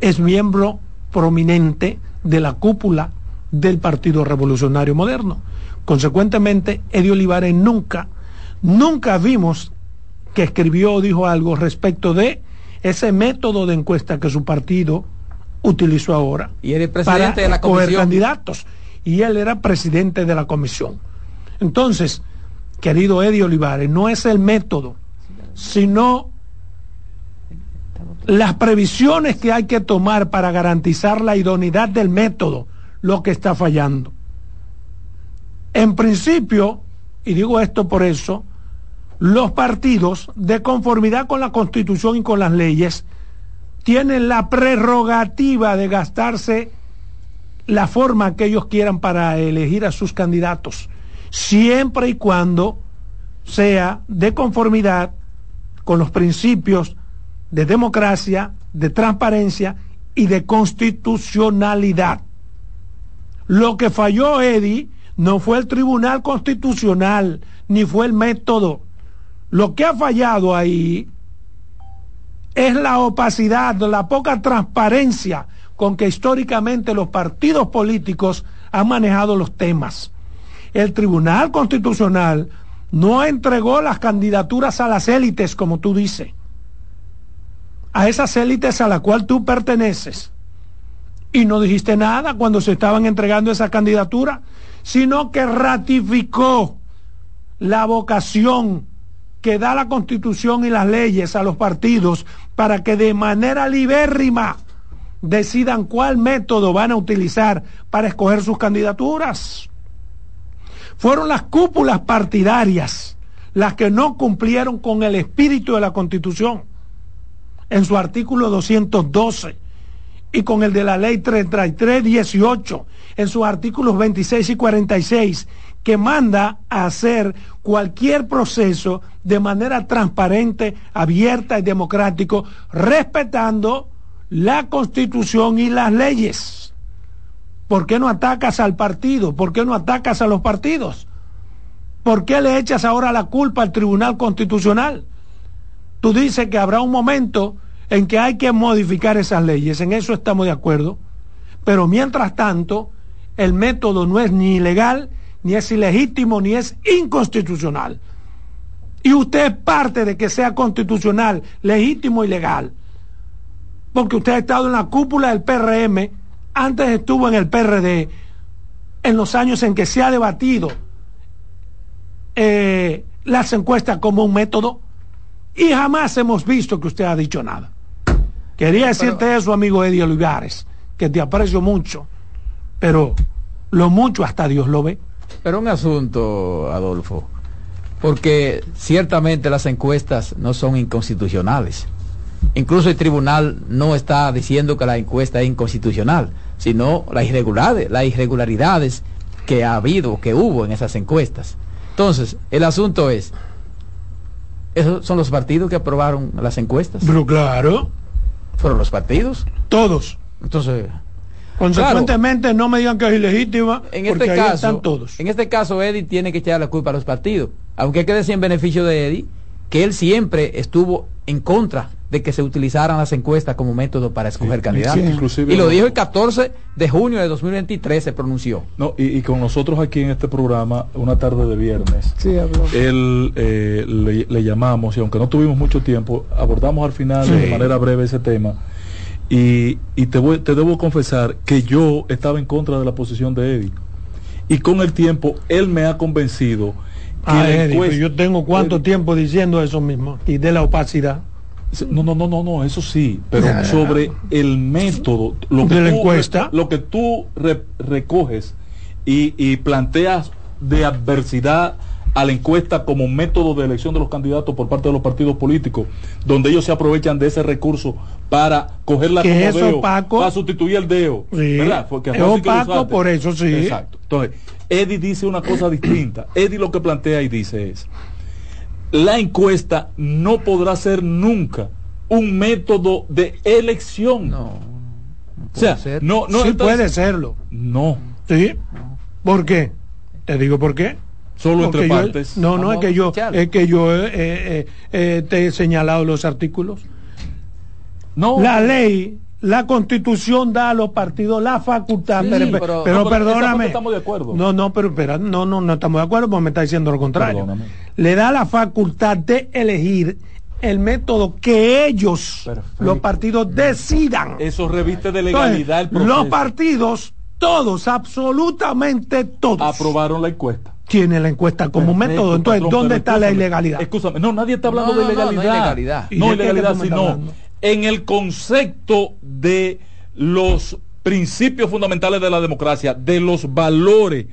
es miembro prominente de la cúpula del Partido Revolucionario Moderno. Consecuentemente, Eddie Olivares nunca, nunca vimos que escribió o dijo algo respecto de ese método de encuesta que su partido utilizó ahora. Y era presidente de la comisión. candidatos. Y él era presidente de la comisión. Entonces, querido Eddie Olivares, no es el método, sino las previsiones que hay que tomar para garantizar la idoneidad del método lo que está fallando. En principio, y digo esto por eso, los partidos, de conformidad con la constitución y con las leyes, tienen la prerrogativa de gastarse la forma que ellos quieran para elegir a sus candidatos, siempre y cuando sea de conformidad con los principios de democracia, de transparencia y de constitucionalidad. Lo que falló Eddie no fue el Tribunal Constitucional, ni fue el método. Lo que ha fallado ahí es la opacidad, la poca transparencia con que históricamente los partidos políticos han manejado los temas. El Tribunal Constitucional no entregó las candidaturas a las élites, como tú dices, a esas élites a las cuales tú perteneces. Y no dijiste nada cuando se estaban entregando esa candidatura, sino que ratificó la vocación que da la constitución y las leyes a los partidos para que de manera libérrima decidan cuál método van a utilizar para escoger sus candidaturas. Fueron las cúpulas partidarias las que no cumplieron con el espíritu de la constitución en su artículo 212 y con el de la ley 3318 en sus artículos 26 y 46 que manda a hacer cualquier proceso de manera transparente, abierta y democrático, respetando la constitución y las leyes. ¿Por qué no atacas al partido? ¿Por qué no atacas a los partidos? ¿Por qué le echas ahora la culpa al Tribunal Constitucional? Tú dices que habrá un momento en que hay que modificar esas leyes, en eso estamos de acuerdo, pero mientras tanto, el método no es ni ilegal ni es ilegítimo, ni es inconstitucional. Y usted es parte de que sea constitucional, legítimo y legal. Porque usted ha estado en la cúpula del PRM, antes estuvo en el PRD, en los años en que se ha debatido eh, las encuestas como un método, y jamás hemos visto que usted ha dicho nada. Quería decirte eso, amigo Eddie Olivares, que te aprecio mucho, pero lo mucho hasta Dios lo ve. Pero un asunto, Adolfo, porque ciertamente las encuestas no son inconstitucionales. Incluso el tribunal no está diciendo que la encuesta es inconstitucional, sino las irregularidades, las irregularidades que ha habido, que hubo en esas encuestas. Entonces, el asunto es, ¿esos son los partidos que aprobaron las encuestas? Pero claro. ¿Fueron los partidos? Todos. Entonces, Consecuentemente, no me digan que es ilegítima. En este caso, todos. En este caso, Eddie tiene que echar la culpa a los partidos. Aunque quede sin beneficio de Eddie, que él siempre estuvo en contra de que se utilizaran las encuestas como método para escoger candidatos. y lo dijo el 14 de junio de 2023, se pronunció. No, y, con nosotros aquí en este programa, una tarde de viernes, él eh, le, llamamos, y aunque no tuvimos mucho tiempo, abordamos al final de manera breve ese tema y, te, voy, te debo confesar que yo estaba en contra de la posición de Eddie. Y con el tiempo, él me ha convencido que ah, yo tengo cuánto tiempo diciendo eso mismo y de la opacidad. No, no, no, no, no, eso sí, pero sobre el método, lo que de la encuesta, lo que tú recoges y, y planteas de adversidad a la encuesta como método de elección de los candidatos por parte de los partidos políticos, donde ellos se aprovechan de ese recurso para coger la que es opaco, para sustituir el DEO. ¿verdad? es opaco por eso sí. Exacto. Entonces, Eddie dice una cosa distinta. *clears throat* Eddie lo que plantea y dice es, la encuesta no podrá ser nunca un método de elección. No. o sea, no, no sí puede serlo. No. Sí. ¿Por qué? Te digo por qué solo entre partes. No, no, es que yo, es que yo eh, eh, eh, te he señalado los artículos. No. La ley, la constitución da a los partidos la facultad. pero, perdóname. Estamos de acuerdo. No, no, pero espera, no, no, no estamos de acuerdo porque me está diciendo lo contrario. Le da la facultad de elegir el método que ellos, los partidos, decidan. Eso reviste de legalidad el proceso. Los partidos, todos, absolutamente todos. Aprobaron la encuesta tiene la encuesta como método. Entonces, ¿dónde está la ilegalidad? Escúchame, no, nadie está hablando de ilegalidad. No, ilegalidad, sino en el concepto de los principios fundamentales de la democracia, de los valores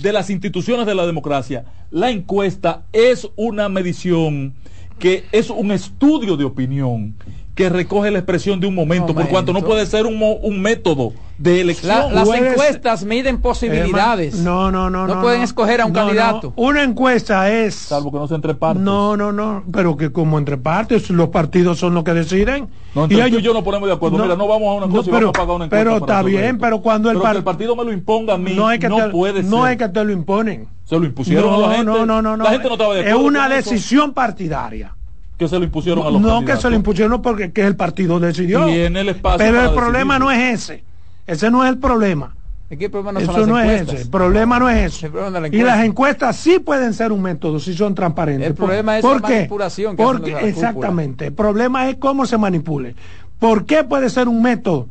de las instituciones de la democracia, la encuesta es una medición que es un estudio de opinión que recoge la expresión de un momento, por cuanto no puede ser un, un método de elección. La- las Puedes- encuestas miden posibilidades. No, no, no. No pueden escoger a un No, no. candidato. Una encuesta es. Salvo que no sea entre partes. No, no, no. Pero que como entre partes, los partidos son los que deciden. No, entonces tú y yo no ponemos de acuerdo. Mira, no vamos a una cosa y pero, vamos a pagar una encuesta Pero está bien, esto. pero cuando el, Pero par- que el partido me lo imponga a mí, no, es que no te, puede no ser. es que te lo imponen. Se lo impusieron no, a la gente. No, no, no, no. La gente no estaba de Es acuerdo una con eso. decisión partidaria. que se lo impusieron a los No que candidatos. se lo impusieron porque que el partido decidió. Tiene el espacio Pero el problema no es ese. Ese no es el problema. Aquí el problema no son Eso las no es ese. El problema no es eso. El problema de la Y las encuesta. encuestas sí pueden ser un método si son transparentes. El ¿Por- problema es ¿por la qué? manipulación que Porque, hacen exactamente. El problema es cómo se manipule. ¿Por qué puede ser un método?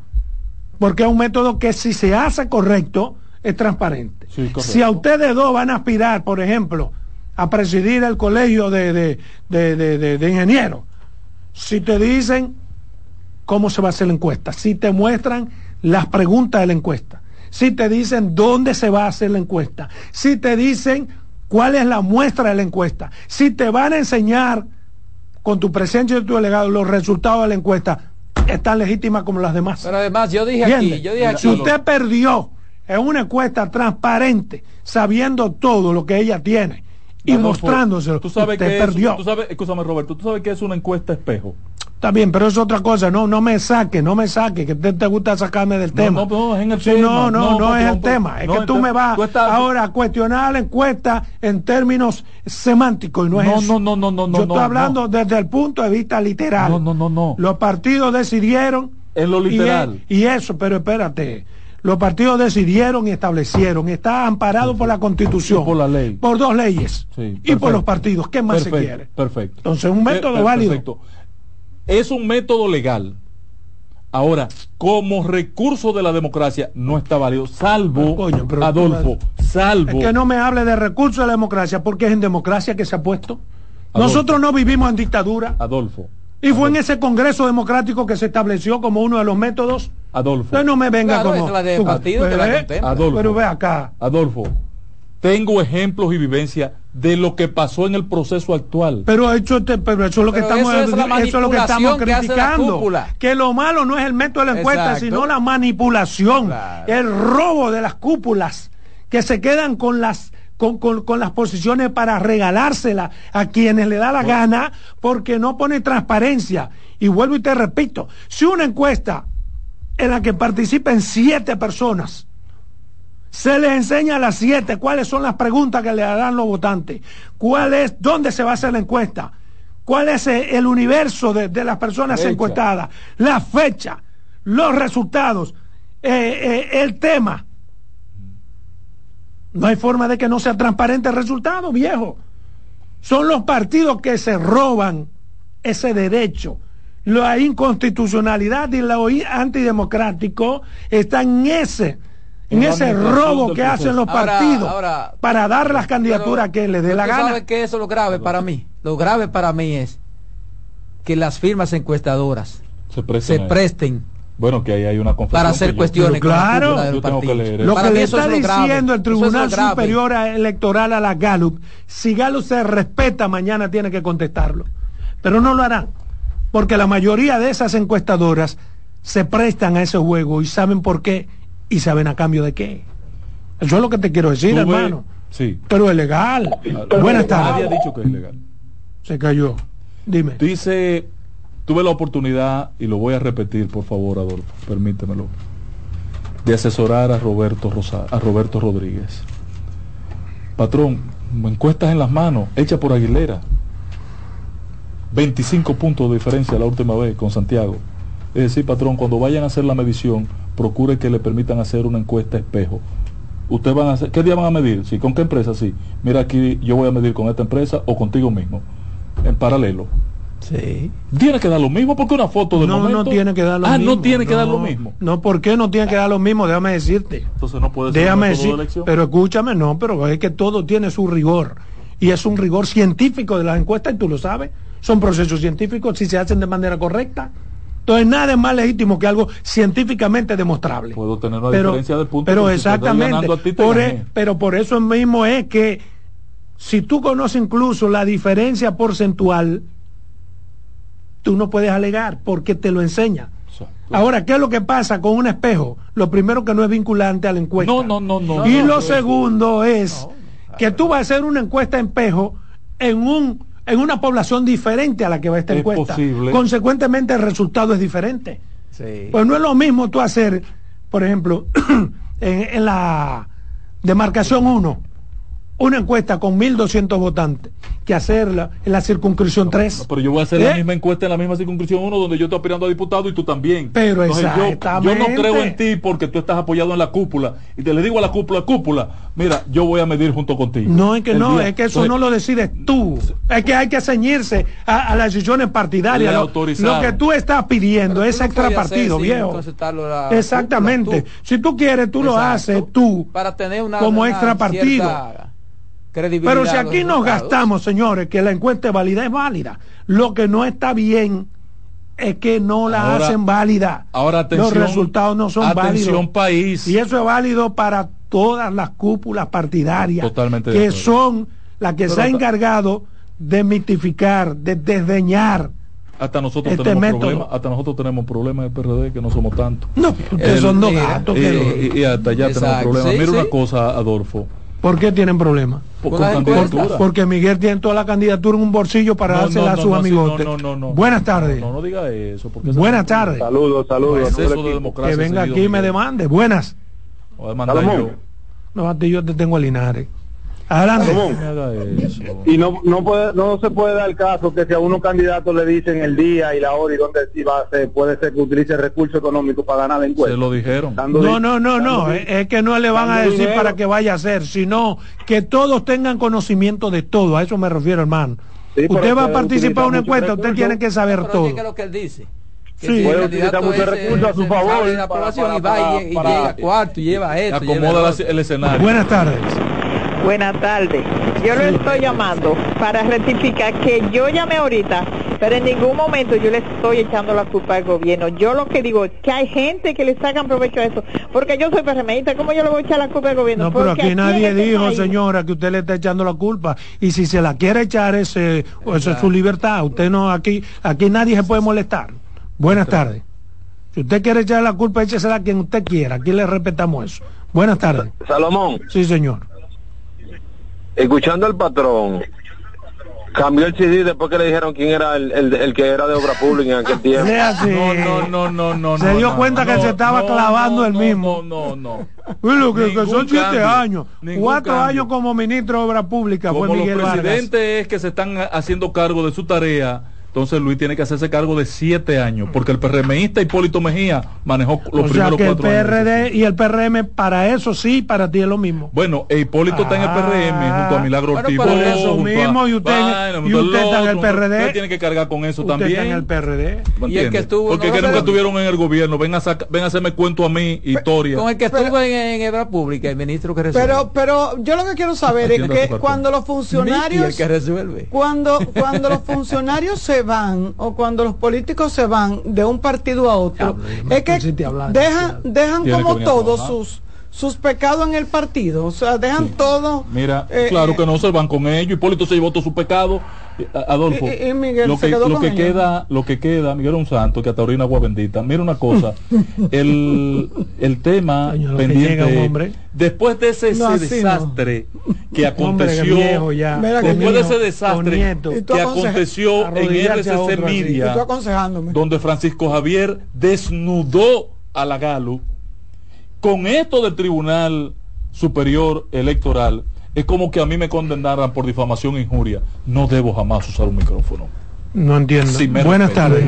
Porque es un método que si se hace correcto es transparente. Sí, correcto. si a ustedes dos van a aspirar, por ejemplo, a presidir el colegio de, de, de, de- de- de ingenieros, si te dicen cómo se va a hacer la encuesta, si te muestran las preguntas de la encuesta, si te dicen dónde se va a hacer la encuesta, si te dicen cuál es la muestra de la encuesta, si te van a enseñar con tu presencia y tu delegado los resultados de la encuesta, es tan legítima como las demás. Pero además, yo dije aquí, ¿Entiende? yo dije Si aquí. usted perdió en una encuesta transparente, sabiendo todo lo que ella tiene y Adolfo, mostrándoselo, Tú sabes usted que es- perdió. tú sabes, escúchame Roberto, tú sabes que es una encuesta espejo. Está bien, pero es otra cosa. No, no me saque, no me saque, que te, te gusta sacarme del tema. no, no, es en el Sí, tema. no, no, No, es el tema. Es que tú me vas tú estás- ahora a cuestionar la encuesta en términos semánticos y no es No, eso. no, no, no, no, Yo estoy hablando desde el punto de vista literal. No, no, no, no. Los partidos decidieron. En lo literal. Y, eso, pero espérate. Los partidos decidieron y establecieron. Está amparado por la Constitución. Por la ley. Por dos leyes. Sí, y por los partidos. ¿Qué más perfecto, se quiere? Perfecto. Entonces, un método per- válido. perfecto. Es un método legal. Ahora, como recurso de la democracia, no está válido, salvo, Coño, pero tú- Adolfo, salvo. Es que no me hable de recursos de la democracia porque es en democracia que se ha puesto. Adolfo. Nosotros no vivimos en dictadura. Adolfo, Y fue en ese Congreso Democrático que se estableció como uno de los métodos. Adolfo, Entonces no me venga Claro, como. la de partido la ¿Eh? Adolfo. Pero ve acá. Adolfo. Tengo ejemplos y vivencia de lo que pasó en el proceso actual. Pero eso, te- pero eso es lo que Pero estamos, eso es la eso es lo que estamos que criticando. Que lo malo no es el método de la encuesta, Exacto. sino la manipulación, Claro. el robo de las cúpulas, que se quedan con las con, con- con las posiciones para regalárselas a quienes le da la gana, porque no pone transparencia. Y vuelvo y te repito, si una encuesta en la que participen siete personas, se les enseña a las siete cuáles son las preguntas que le harán los votantes, cuál es, dónde se va a hacer la encuesta, cuál es eh, el universo de, de las personas Fecha. encuestadas, la fecha, los resultados, eh, eh, el tema. No hay forma de que no sea transparente el resultado, viejo. Son los partidos que se roban ese derecho. La inconstitucionalidad y lo antidemocrático está en ese, en ese robo que hacen los Ahora- partidos ahora- para dar las candidaturas Pero- que les dé la gana. sabes que eso es lo grave para mí. Lo grave para mí es que las firmas encuestadoras Se presten. se a- presten Bueno, que ahí hay una para hacer cuestiones claro. cúpula del Yo tengo que partido. leer Lo Para que le está es lo grave. diciendo el es Tribunal. Superior Electoral a la Gallup, si Gallup se respeta, mañana tiene que contestarlo. Pero no lo harán, porque la mayoría de esas encuestadoras se prestan a ese juego y saben por qué y saben a cambio de qué. Eso es lo que te quiero decir, Tuve- hermano. Sí. Pero es legal. Buenas Nadie tardes. ha dicho que es ilegal. Se cayó. Dime. Dice, tuve la oportunidad, y lo voy a repetir, por favor, Adolfo, permítemelo, de asesorar a Roberto, Rosa, a Roberto Rodríguez. Patrón, encuestas en las manos, hecha por Aguilera. 25 puntos de diferencia la última vez con Santiago. Es decir, patrón, cuando vayan a hacer la medición, procure que le permitan hacer una encuesta espejo. Ustedes van a hacer, ¿qué día van a medir? Sí, ¿con qué empresa? Sí. Mira aquí, yo voy a medir con esta empresa o contigo mismo, en paralelo. Sí. Tiene que dar lo mismo porque una foto del No, momento. no tiene que dar lo ah, mismo. no tiene que dar No. lo mismo. No, ¿por qué no tiene que dar lo mismo? Déjame decirte. Entonces no puede ser Déjame de decir, pero escúchame, no, pero es que todo tiene su rigor. Y es un rigor científico de las encuestas, y tú lo sabes. Son procesos científicos si se hacen de manera correcta. Entonces nada es más legítimo que algo científicamente demostrable. Puedo tener una pero, diferencia de puntos. Pero estoy exactamente. a ti, por e- gané. pero por eso mismo es que si tú conoces incluso la diferencia porcentual, tú no puedes alegar porque te lo enseña. Ahora, ¿qué es lo que pasa con un espejo? Lo primero que no es vinculante a la encuesta. No, no, no, no. y no, lo no, segundo es que tú vas a hacer una encuesta en espejo en un en una población diferente a la que va esta Es encuesta. posible. Consecuentemente el resultado es diferente. Sí. Pues no es lo mismo tú hacer, por ejemplo, *clears throat* en, en la demarcación 1, una encuesta con 1.200 votantes, que hacerla en la circunscripción 3. Pero yo voy a hacer la ¿Eh? misma encuesta en la misma circunscripción 1 donde yo estoy aspirando a diputado y tú también. Pero yo, yo no exactamente. creo en ti porque tú estás apoyado en la cúpula. Y te le digo a la cúpula, cúpula, mira, yo voy a medir junto contigo. No, es que no, día- es que eso Entonces, no lo decides tú. Es que hay que ceñirse a, a las decisiones partidarias. Lo, lo que tú estás pidiendo es extra partido, viejo. Exactamente. Si tú quieres, tú lo haces tú Para tener una como una extra partido. cierta credibilidad Pero si aquí nos gastamos, señores, que la encuesta es válida, es válida. Lo que no está bien es que no la Ahora- hacen válida. ahora atención, Los resultados no son atención, válidos. país. Y eso es válido para todas las cúpulas partidarias Totalmente de que son las que Pero se ha encargado de mitificar, de desdeñar. Hasta nosotros este tenemos método. problemas, hasta nosotros tenemos problemas en el PRD que no somos tantos. No, ustedes son dos gatos. Y, que- y- y hasta allá tenemos Exacto. problemas. Sí, Mira sí. una cosa, Adolfo. ¿Por qué tienen problemas? Por. Porque Miguel tiene toda la candidatura en un bolsillo para No, dársela no, a sus amigotes. no, no, no, no. Buenas tardes. No, no diga eso. Buenas es tardes. Saludos, saludos. De. Que venga seguido, aquí y me demande. Buenas. No, a ti yo te tengo a Linares. Y no, no, puede, no se puede dar caso que si a unos candidatos le dicen el día y la hora y dónde si va a ser, puede ser que utilice recursos económicos para ganar la encuesta. Se lo dijeron. Dando No, no, no, no. Es que no le van a decir dinero. para que vaya a hacer, sino que todos tengan conocimiento de todo. A eso me refiero, hermano. Sí, usted va a participar en una encuesta, usted tiene que saber Pero todo. oye, ¿qué es lo que él dice? Que Sí. el Puede utilizar muchos recursos a su favor la para- y para- va y, llega cuarto y lleva esto. lleva Acomoda el el escenario. Buenas tardes. Buenas tardes. Yo lo estoy llamando para rectificar que yo llamé ahorita, pero en ningún momento yo le estoy echando la culpa al gobierno. Yo lo que digo es que hay gente que le sacan provecho a eso, porque yo soy PRMista, ¿cómo yo le voy a echar la culpa al gobierno? No, pero Porque aquí nadie este dijo, país- señora, que usted le está echando la culpa. Y si se la quiere echar, ese, esa es su libertad. Usted no, aquí, aquí nadie se puede molestar. Buenas tardes. Si usted quiere echar la culpa, échesela a quien usted quiera. Aquí le respetamos eso. Buenas tardes. Salomón, Sí, señor. Escuchando al patrón, cambió el CD después que le dijeron quién era el, el, el que era de obra pública en aquel tiempo. No, no, no, no, no. Se no, dio no, cuenta que no, se estaba no, clavando no, el mismo. No, no, no. Que, son siete cambio, años. Cuatro cambio. años como ministro de Obra Pública Como fue los Miguel Vargas. presidentes es que se están haciendo cargo de su tarea, entonces Luis tiene que hacerse cargo de siete años, porque el PRMista Hipólito Mejía manejó los O sea primeros que el cuatro años. PRD y el PRM para eso sí, para ti es lo mismo. Bueno, e Hipólito está en el PRM junto a Milagro Bueno, Ortiz. eso junto a y usted- y usted está en el PRD. Usted tiene que cargar con eso Usted también. está en el PRD. ¿Me Y el que estuvo, Porque no, que nunca estuvieron en el gobierno, ven a, saca- ven a hacerme cuento a mí, historia. Con el que estuvo en, en Hebra Pública, el ministro que resuelve. Pero, pero yo lo que quiero saber es que cuando los el funcionarios que resuelve. cuando cuando los funcionarios se van o cuando los políticos se van de un partido a otro es que dejan dejan como todos sus sus pecados en el partido o sea dejan todo Mira, eh, claro eh, que no se van con ellos. Hipólito se llevó todo su pecado. Eh, Adolfo, Y- y Miguel lo que, lo queda, lo que queda, Miguel un santo que hasta orina agua bendita. Mira una cosa, *laughs* el, el tema que pendiente, llega hombre. después de ese, No, ese así no. desastre que *laughs* Hombre, que aconteció, viejo ya. Mira que después de ese desastre que aconteció en RCC aconsejándome donde Francisco Javier desnudó a la Galo, con esto del Tribunal Superior Electoral, es como que a mí me condenaran por difamación e injuria. No debo jamás usar un micrófono. No entiendo. Sí, me Buenas tardes.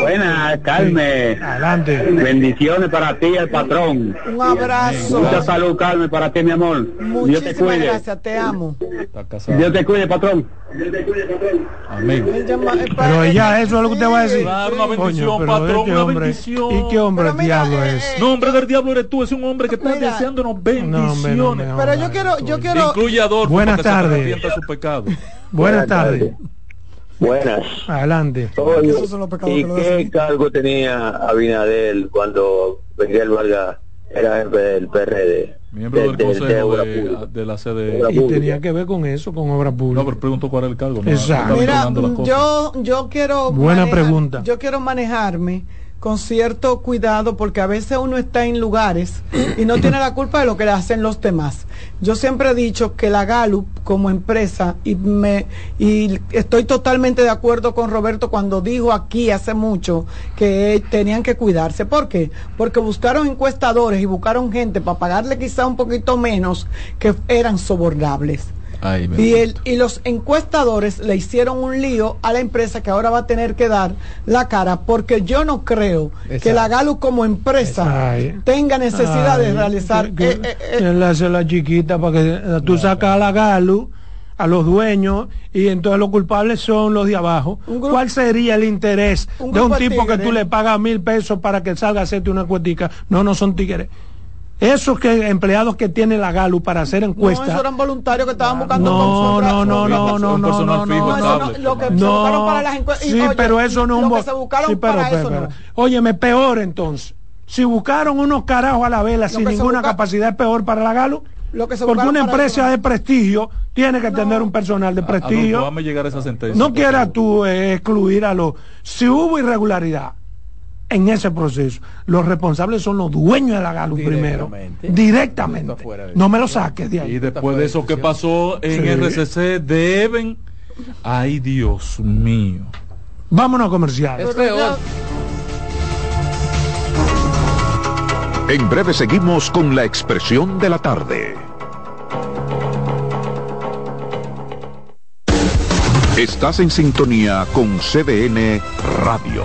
Buenas, Carmen. Adelante. Bendiciones para ti, el patrón. un abrazo Mucha salud, Carmen, para ti, mi amor. Dios te muchísimas cuide. gracias te amo. Dios te cuide, patrón. Amén. Pero ya eso es lo que usted va a decir. Claro, una Coño, bendición, pero patrón, este una hombre- bendición. ¿Y qué hombre diablo eh, es? eh, No, hombre del diablo eres tú, es un hombre que está Mira. deseándonos No, hombre, no, bendiciones. pero yo quiero yo quiero Incluye a Buenas para que se tardes. arrepienta de Buenas tardes. Buenas. Adelante. Oye, Esos son los pecados ¿Y que lo qué cargo tenía Abinadel cuando Miguel Vargas era jefe del PRD? Miembro De- del de- de consejo Obra de, Pública. de la sede. Y tenía que ver con eso, con obra pública. No, pero pregunto cuál era el cargo. ¿no? Exacto. Mira, yo, yo quiero. Buena pregunta. Yo quiero manejarme con cierto cuidado porque a veces uno está en lugares y no tiene la culpa de lo que le hacen los demás. Yo siempre he dicho que la Gallup como empresa y me y estoy totalmente de acuerdo con Roberto cuando dijo aquí hace mucho que tenían que cuidarse. ¿Por qué? Porque buscaron encuestadores y buscaron gente para pagarle quizá un poquito menos que eran sobornables. Ay, me Y, el, y los encuestadores le hicieron un lío a la empresa que ahora va a tener que dar la cara porque yo no creo que la Galo como empresa Ay. tenga necesidad de realizar que- eh, eh, eh, que le hace la chiquita para que eh, tú sacas a la Galu a los dueños y entonces los culpables son los de abajo. ¿Cuál sería el interés Un de un tipo que tú le pagas mil pesos para que salga a hacerte una cuestica? No, no son tigres. Esos que empleados que tiene la Galu para hacer no, encuestas. esos eran voluntarios que estaban buscando No, no, no, no, no, no, no, fijo, no, eso no, lo que se No, buscaron para las encuestas. y, sí, oye, pero eso no es un lo bo- que se buscaron sí, pero, para pero, eso pero. no. Óyeme, peor entonces. Si buscaron unos carajos a la vela sin ninguna busca- capacidad, es peor para la Galo. Lo que se Porque una empresa eso no. de prestigio tiene que tener un personal de Adolfo, prestigio. déjame llegar a esa sentencia. No quieras tú eh, excluir a los... Si hubo irregularidad en ese proceso, los responsables son los dueños de la Galo primero. Directamente. No me lo saques de ahí. Y después de eso que pasó en Sí. RCC, deben. Ay, Dios mío. Vámonos a comercial. Es peor. En breve seguimos con la expresión de la tarde. Estás en sintonía con CDN Radio.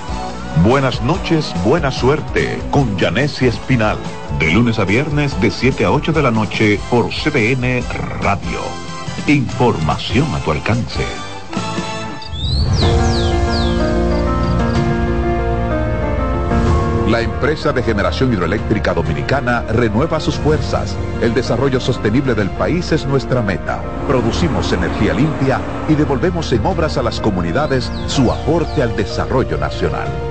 Buenas noches, buena suerte con Janessi Espinal. De lunes a viernes de 7 a 8 de la noche por CDN Radio. Información a tu alcance. La empresa de generación hidroeléctrica dominicana renueva sus fuerzas. El desarrollo sostenible del país es nuestra meta. Producimos energía limpia y devolvemos en obras a las comunidades su aporte al desarrollo nacional.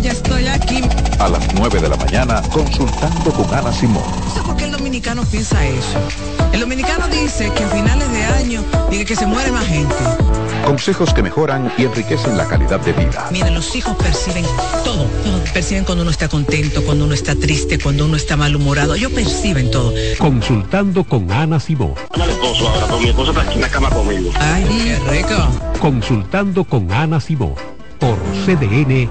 Ya estoy aquí. A las 9 de la mañana, consultando con Ana Simón. No sé por qué el dominicano piensa eso. El dominicano dice que a finales de año dice que se muere más gente. Consejos que mejoran y enriquecen la calidad de vida. Miren, los hijos perciben todo. Perciben cuando uno está contento, cuando uno está triste, cuando uno está malhumorado. Ellos perciben todo. Consultando con Ana Simón. al esposo ahora, mi esposo está aquí en la cama conmigo. Ay, qué rico. Consultando con Ana Simón. Por CDN.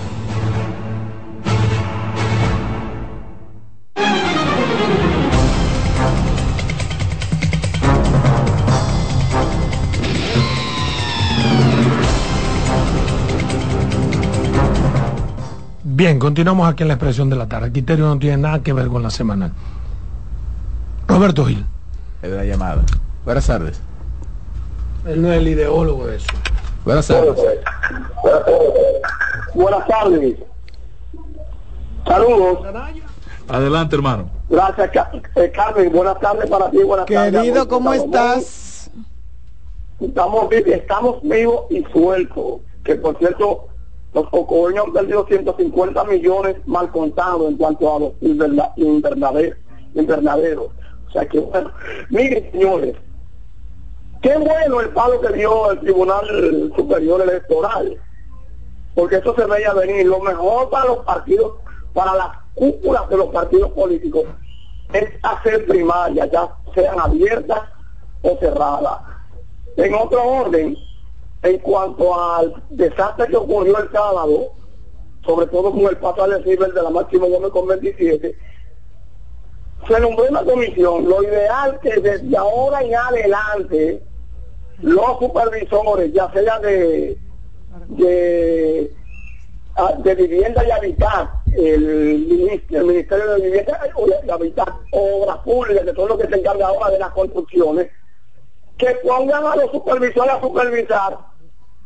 Bien, continuamos aquí en la expresión de la tarde. El criterio no tiene nada que ver con la semana. Roberto Gil. Es la llamada. Buenas tardes. Él no es el ideólogo de eso. Buenas tardes. Buenas tardes. Saludos. Adelante, hermano. Gracias, eh, Carmen. Buenas tardes para ti. Buenas tardes. Querido, ¿cómo Estamos estás? Estamos, vi- estamos vivos y sueltos. Que por cierto, los cocoños han perdido 150 millones mal contados en cuanto a los inverna- invernade- invernaderos. O sea que, bueno, miren, señores, qué bueno el palo que dio el Tribunal Superior Electoral porque eso se veía venir. Lo mejor para los partidos, para las cúpulas de los partidos políticos, es hacer primarias, ya sean abiertas o cerradas. En otro orden, en cuanto al desastre que ocurrió el sábado, sobre todo con el paso al ciber de la Máximo Gómez con 27, se nombró una comisión. Lo ideal que desde ahora en adelante los supervisores, ya sea de de, ah, vivienda y habitat, el, el Ministerio de Vivienda y Habitat, Obras Públicas, que son los que se encargan ahora de las construcciones, que pongan a los supervisores a supervisar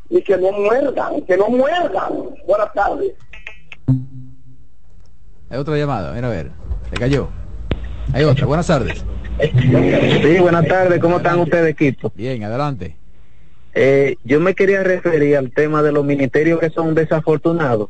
y que no muerdan, que no muerdan. Buenas tardes. Hay otra llamada. Mira a ver. Se cayó. Hay otra. Buenas tardes. Sí, buenas tardes. ¿Cómo están ustedes, equipo? Bien, adelante. Eh, yo me quería referir al tema de los ministerios que son desafortunados.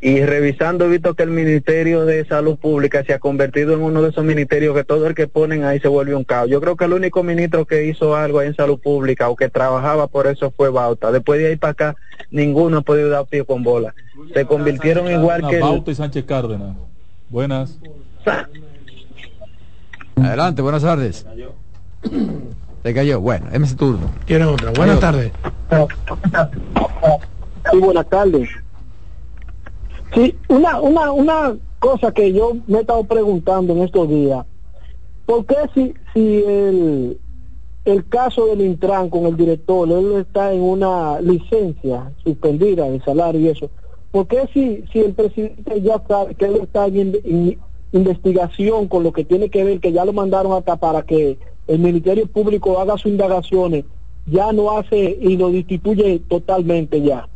Y revisando he visto que el Ministerio de Salud Pública se ha convertido en uno de esos ministerios que todo el que ponen ahí se vuelve un caos. Yo creo que el único ministro que hizo algo ahí en Salud Pública o que trabajaba por eso fue Bauta. Después de ahí para acá, ninguno ha podido dar pie con bola. Se convirtieron igual que... el- Bauta y Sánchez Cárdenas. Buenas. *laughs* Adelante, buenas tardes. Se cayó. Bueno, es mi turno. Tiene otra. Buenas tardes. Sí, buenas tardes. Sí, una, una, una cosa que yo me he estado preguntando en estos días. ¿Por qué si, si el, el caso del Intran con el director, él está en una licencia suspendida de salario y eso? ¿Por qué si, si el presidente ya sabe que él está en, in- investigación con lo que tiene que ver, que ya lo mandaron hasta para que el Ministerio Público haga sus indagaciones, ya no hace y lo destituye totalmente ya?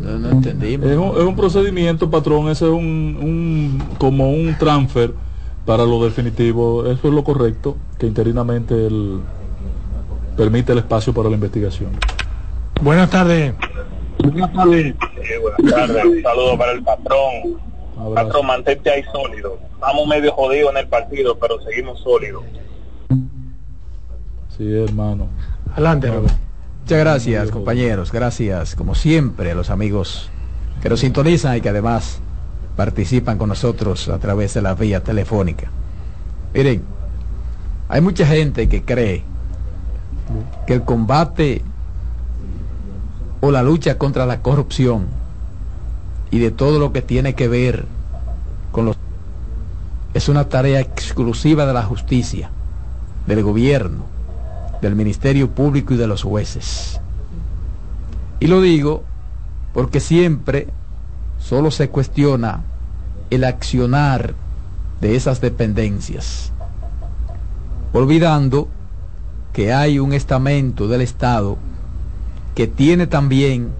No, no entendimos. Es un, es un procedimiento, patrón, ese es un, un- como un transfer para lo definitivo. Eso es lo correcto, que interinamente él permite el espacio para la investigación. Buenas tardes. Buenas tardes. buenas tardes. Un saludo para el patrón. Patrón, mantente ahí sólido. Estamos medio jodidos en el partido, pero seguimos sólidos. Sí, hermano. Adelante, Muchas gracias, compañeros. Gracias, como siempre, a los amigos que nos sintonizan y que además participan con nosotros a través de la vía telefónica. Miren, hay mucha gente que cree que el combate o la lucha contra la corrupción y de todo lo que tiene que ver con los es una tarea exclusiva de la justicia, del gobierno, del Ministerio Público y de los jueces. Y lo digo porque siempre solo se cuestiona el accionar de esas dependencias, olvidando que hay un estamento del Estado que tiene también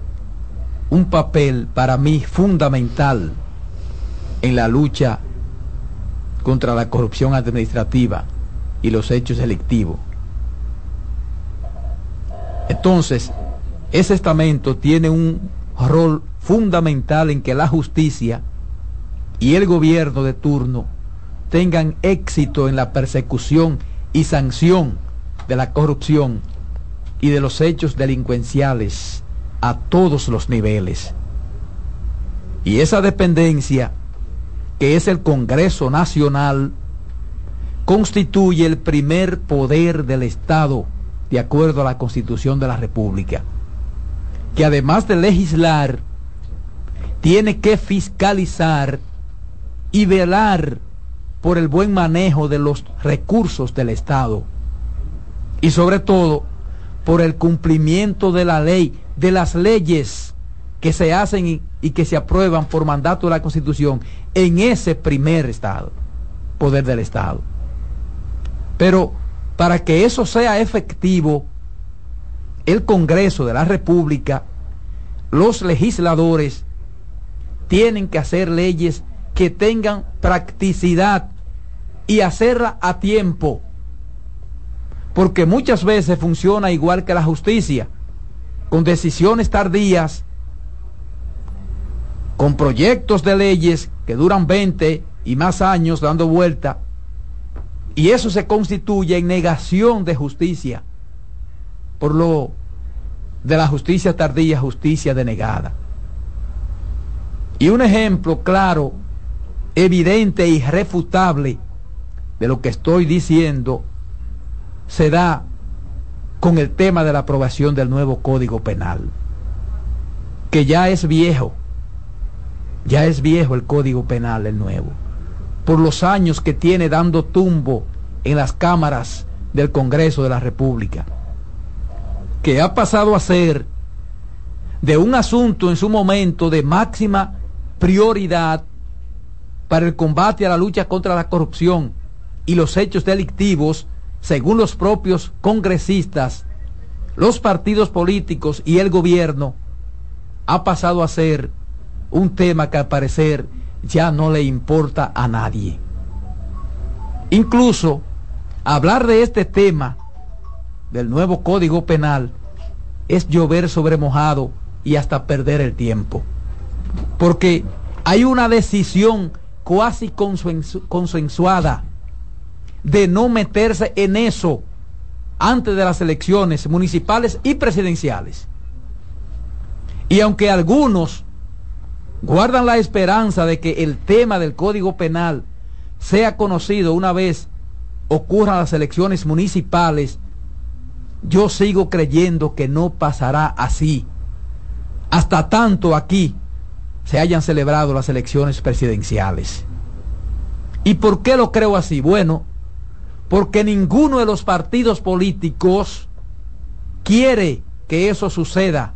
un papel para mí fundamental en la lucha contra la corrupción administrativa y los hechos delictivos. Entonces, ese estamento tiene un rol fundamental en que la justicia y el gobierno de turno tengan éxito en la persecución y sanción de la corrupción y de los hechos delincuenciales a todos los niveles. Y esa dependencia, que es el Congreso Nacional, constituye el primer poder del Estado de acuerdo a la Constitución de la República, que además de legislar, tiene que fiscalizar y velar por el buen manejo de los recursos del Estado y sobre todo por el cumplimiento de la ley, de las leyes que se hacen y, que se aprueban por mandato de la Constitución en ese primer Estado, poder del Estado. Pero para que eso sea efectivo, el Congreso de la República, los legisladores, tienen que hacer leyes que tengan practicidad y hacerla a tiempo. Porque muchas veces funciona igual que la justicia, con decisiones tardías, con proyectos de leyes que duran 20 y más años dando vuelta, y eso se constituye en negación de justicia, por lo de la justicia tardía, justicia denegada. Y un ejemplo claro, evidente e irrefutable de lo que estoy diciendo se da con el tema de la aprobación del nuevo Código Penal, que ya es viejo, ya es viejo el Código Penal, el nuevo, por los años que tiene dando tumbo en las cámaras del Congreso de la República, que ha pasado a ser de un asunto en su momento de máxima prioridad para el combate a la lucha contra la corrupción y los hechos delictivos, según los propios congresistas, los partidos políticos y el gobierno, ha pasado a ser un tema que al parecer ya no le importa a nadie. Incluso hablar de este tema del nuevo Código Penal es llover sobre mojado y hasta perder el tiempo. Porque hay una decisión cuasi consensuada de no meterse en eso antes de las elecciones municipales y presidenciales. Y aunque algunos guardan la esperanza de que el tema del Código Penal sea conocido una vez ocurran las elecciones municipales, yo sigo creyendo que no pasará así. Hasta tanto aquí se hayan celebrado las elecciones presidenciales. ¿Y por qué lo creo así? Bueno, porque ninguno de los partidos políticos quiere que eso suceda,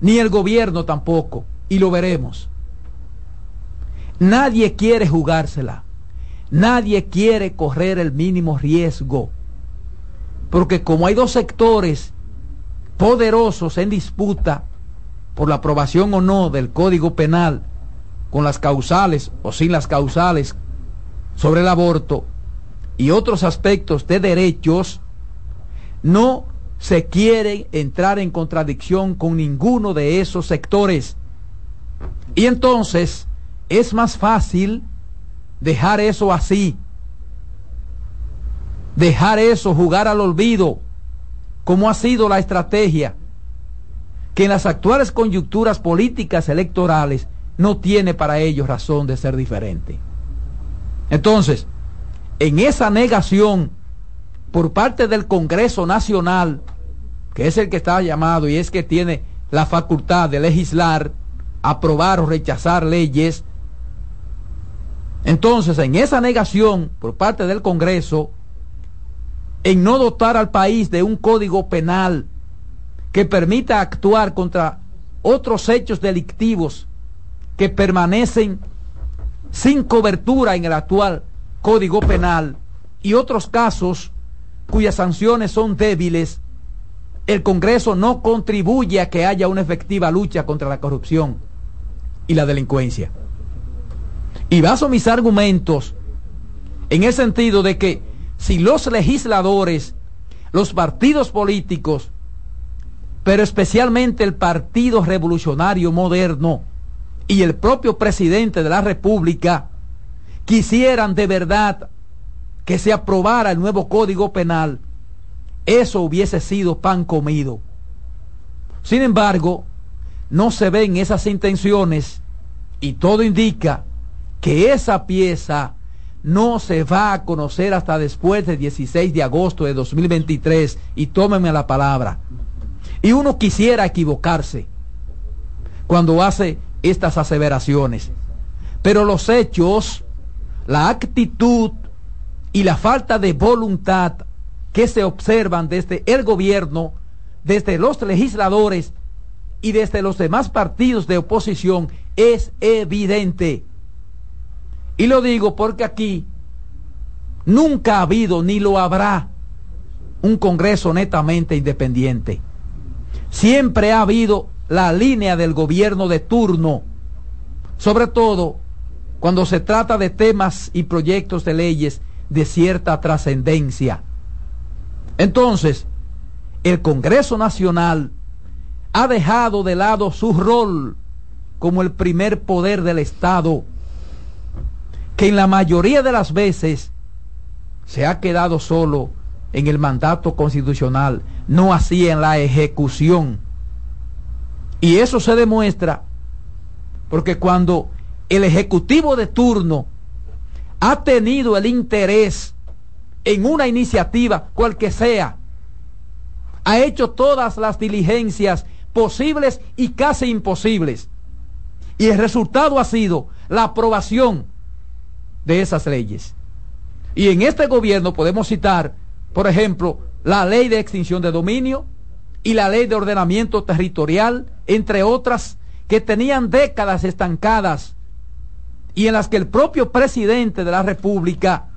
ni el gobierno tampoco, y lo veremos. Nadie quiere jugársela, nadie quiere correr el mínimo riesgo, porque como hay dos sectores poderosos en disputa por la aprobación o no del Código Penal, con las causales o sin las causales sobre el aborto, y otros aspectos de derechos, no se quiere entrar en contradicción con ninguno de esos sectores. Y entonces es más fácil dejar eso así, dejar eso jugar al olvido, como ha sido la estrategia, que en las actuales coyunturas políticas electorales no tiene para ellos razón de ser diferente. Entonces, en esa negación por parte del Congreso Nacional, que es el que está llamado y es que tiene la facultad de legislar, aprobar o rechazar leyes, entonces en esa negación por parte del Congreso, en no dotar al país de un código penal que permita actuar contra otros hechos delictivos que permanecen sin cobertura en el actual Código Penal y otros casos cuyas sanciones son débiles, el Congreso no contribuye a que haya una efectiva lucha contra la corrupción y la delincuencia. Y baso mis argumentos en el sentido de que si los legisladores, los partidos políticos, pero especialmente el Partido Revolucionario Moderno y el propio presidente de la República, quisieran de verdad que se aprobara el nuevo código penal, eso hubiese sido pan comido. Sin embargo, no se ven esas intenciones y todo indica que esa pieza no se va a conocer hasta después del 16 de agosto de 2023 y tómenme la palabra. Y uno quisiera equivocarse cuando hace estas aseveraciones, pero los hechos la actitud y la falta de voluntad que se observan desde el gobierno, desde los legisladores y desde los demás partidos de oposición es evidente. Y lo digo porque aquí nunca ha habido ni lo habrá un Congreso netamente independiente. Siempre ha habido la línea del gobierno de turno, sobre todo cuando se trata de temas y proyectos de leyes de cierta trascendencia. Entonces, el Congreso Nacional ha dejado de lado su rol como el primer poder del Estado, que en la mayoría de las veces se ha quedado solo en el mandato constitucional, no así en la ejecución. Y eso se demuestra porque cuando el Ejecutivo de turno ha tenido el interés en una iniciativa, cual que sea, ha hecho todas las diligencias posibles y casi imposibles. Y el resultado ha sido la aprobación de esas leyes. Y en este gobierno podemos citar, por ejemplo, la ley de extinción de dominio y la ley de ordenamiento territorial, entre otras, que tenían décadas estancadas y en las que el propio presidente de la República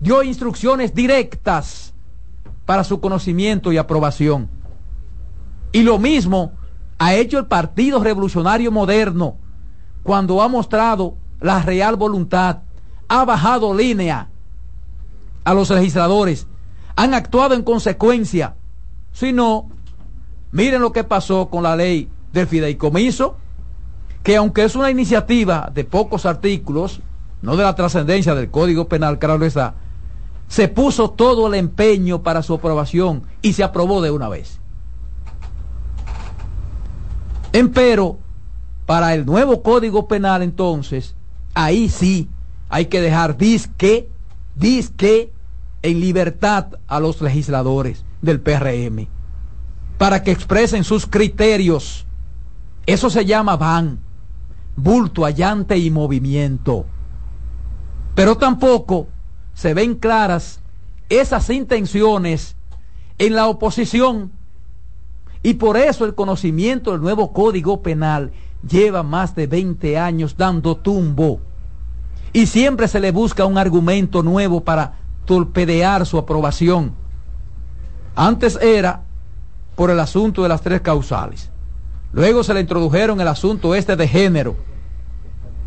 dio instrucciones directas para su conocimiento y aprobación. Y lo mismo ha hecho el Partido Revolucionario Moderno cuando ha mostrado la real voluntad, ha bajado línea a los legisladores, han actuado en consecuencia. Si no, miren lo que pasó con la ley del fideicomiso, que aunque es una iniciativa de pocos artículos, no de la trascendencia del Código Penal, claro está, se puso todo el empeño para su aprobación y se aprobó de una vez. Empero, para el nuevo Código Penal entonces, ahí sí hay que dejar disque, disque en libertad a los legisladores del PRM para que expresen sus criterios. Eso se llama van, bulto, allante y movimiento. Pero tampoco se ven claras esas intenciones en la oposición y por eso el conocimiento del nuevo Código Penal lleva más de 20 años dando tumbo y siempre se le busca un argumento nuevo para torpedear su aprobación. Antes era por el asunto de las tres causales. Luego se le introdujeron el asunto este de género.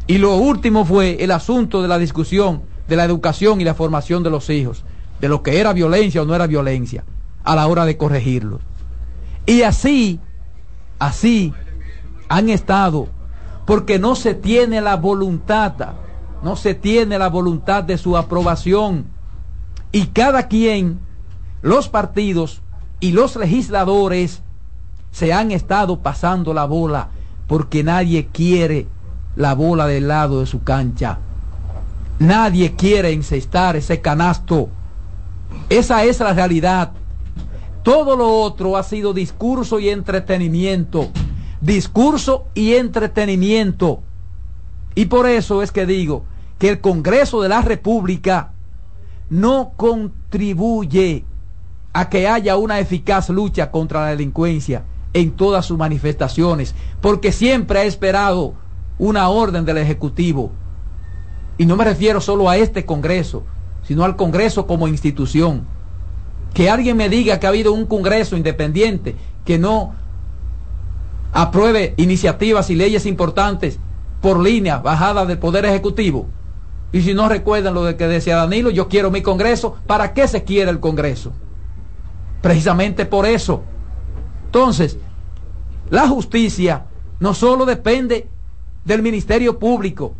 Y lo último fue el asunto de la discusión de la educación y la formación de los hijos, de lo que era violencia o no era violencia, a la hora de corregirlos. Y así, así han estado, porque no se tiene la voluntad, no se tiene la voluntad de su aprobación. Y cada quien, los partidos y los legisladores, se han estado pasando la bola porque nadie quiere la bola del lado de su cancha. Nadie quiere encestar ese canasto. Esa es la realidad. Todo lo otro ha sido discurso y entretenimiento. Discurso y entretenimiento. Y por eso es que digo que el Congreso de la República no contribuye a que haya una eficaz lucha contra la delincuencia en todas sus manifestaciones, porque siempre ha esperado una orden del Ejecutivo. Y no me refiero solo a este Congreso, sino al Congreso como institución. Que alguien me diga que ha habido un Congreso independiente que no apruebe iniciativas y leyes importantes por línea bajada del Poder Ejecutivo. Y si no recuerdan lo de que decía Danilo, yo quiero mi Congreso. ¿Para qué se quiere el Congreso? Precisamente por eso. Entonces, la justicia no solo depende del Ministerio Público,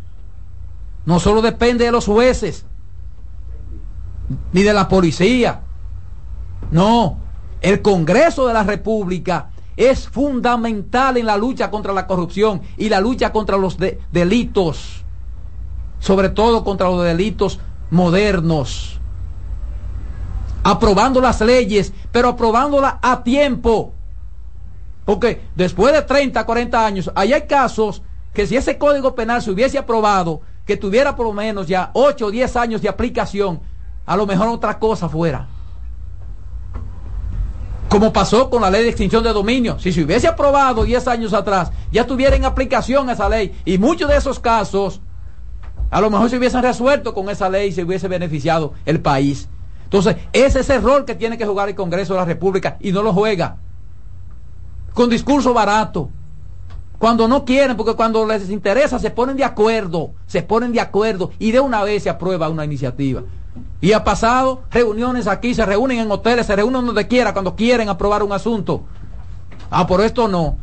no solo depende de los jueces, ni de la policía. No, el Congreso de la República es fundamental en la lucha contra la corrupción y la lucha contra los delitos, sobre todo contra los delitos modernos. Aprobando las leyes, pero aprobándolas a tiempo. Porque después de 30, 40 años, hay casos que si ese código penal se hubiese aprobado, que tuviera por lo menos ya 8 o 10 años de aplicación, a lo mejor otra cosa fuera. Como pasó con la ley de extinción de dominio. Si se hubiese aprobado 10 años atrás, ya tuviera en aplicación esa ley. Y muchos de esos casos, a lo mejor se hubiesen resuelto con esa ley y se hubiese beneficiado el país. Entonces, ese es el rol que tiene que jugar el Congreso de la República y no lo juega. Con discurso barato cuando no quieren, porque cuando les interesa se ponen de acuerdo, se ponen de acuerdo y de una vez se aprueba una iniciativa. Y ha pasado reuniones aquí, se reúnen en hoteles, se reúnen donde quiera, cuando quieren aprobar un asunto. Ah, por esto no.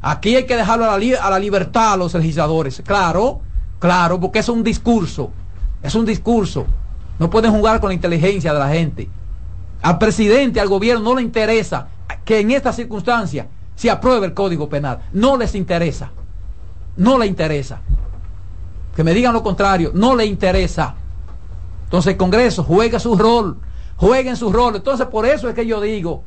Aquí hay que dejarlo a la, a la libertad a los legisladores. Claro, claro, porque es un discurso. Es un discurso. No pueden jugar con la inteligencia de la gente. Al presidente, al gobierno no le interesa que en esta circunstancia se apruebe el Código Penal. No les interesa. No le interesa. Que me digan lo contrario, no le interesa. Entonces el Congreso juega su rol, jueguen su rol. Entonces por eso es que yo digo,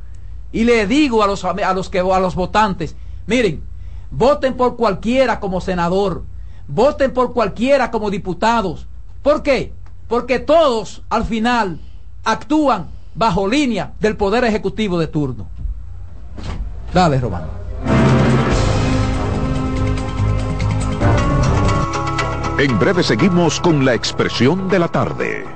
y le digo a los, a los, que, a los votantes, miren, voten por cualquiera como senador, voten por cualquiera como diputados. ¿Por qué? Porque todos al final actúan bajo línea del Poder Ejecutivo de turno. Dale, Román. En breve seguimos con la expresión de la tarde.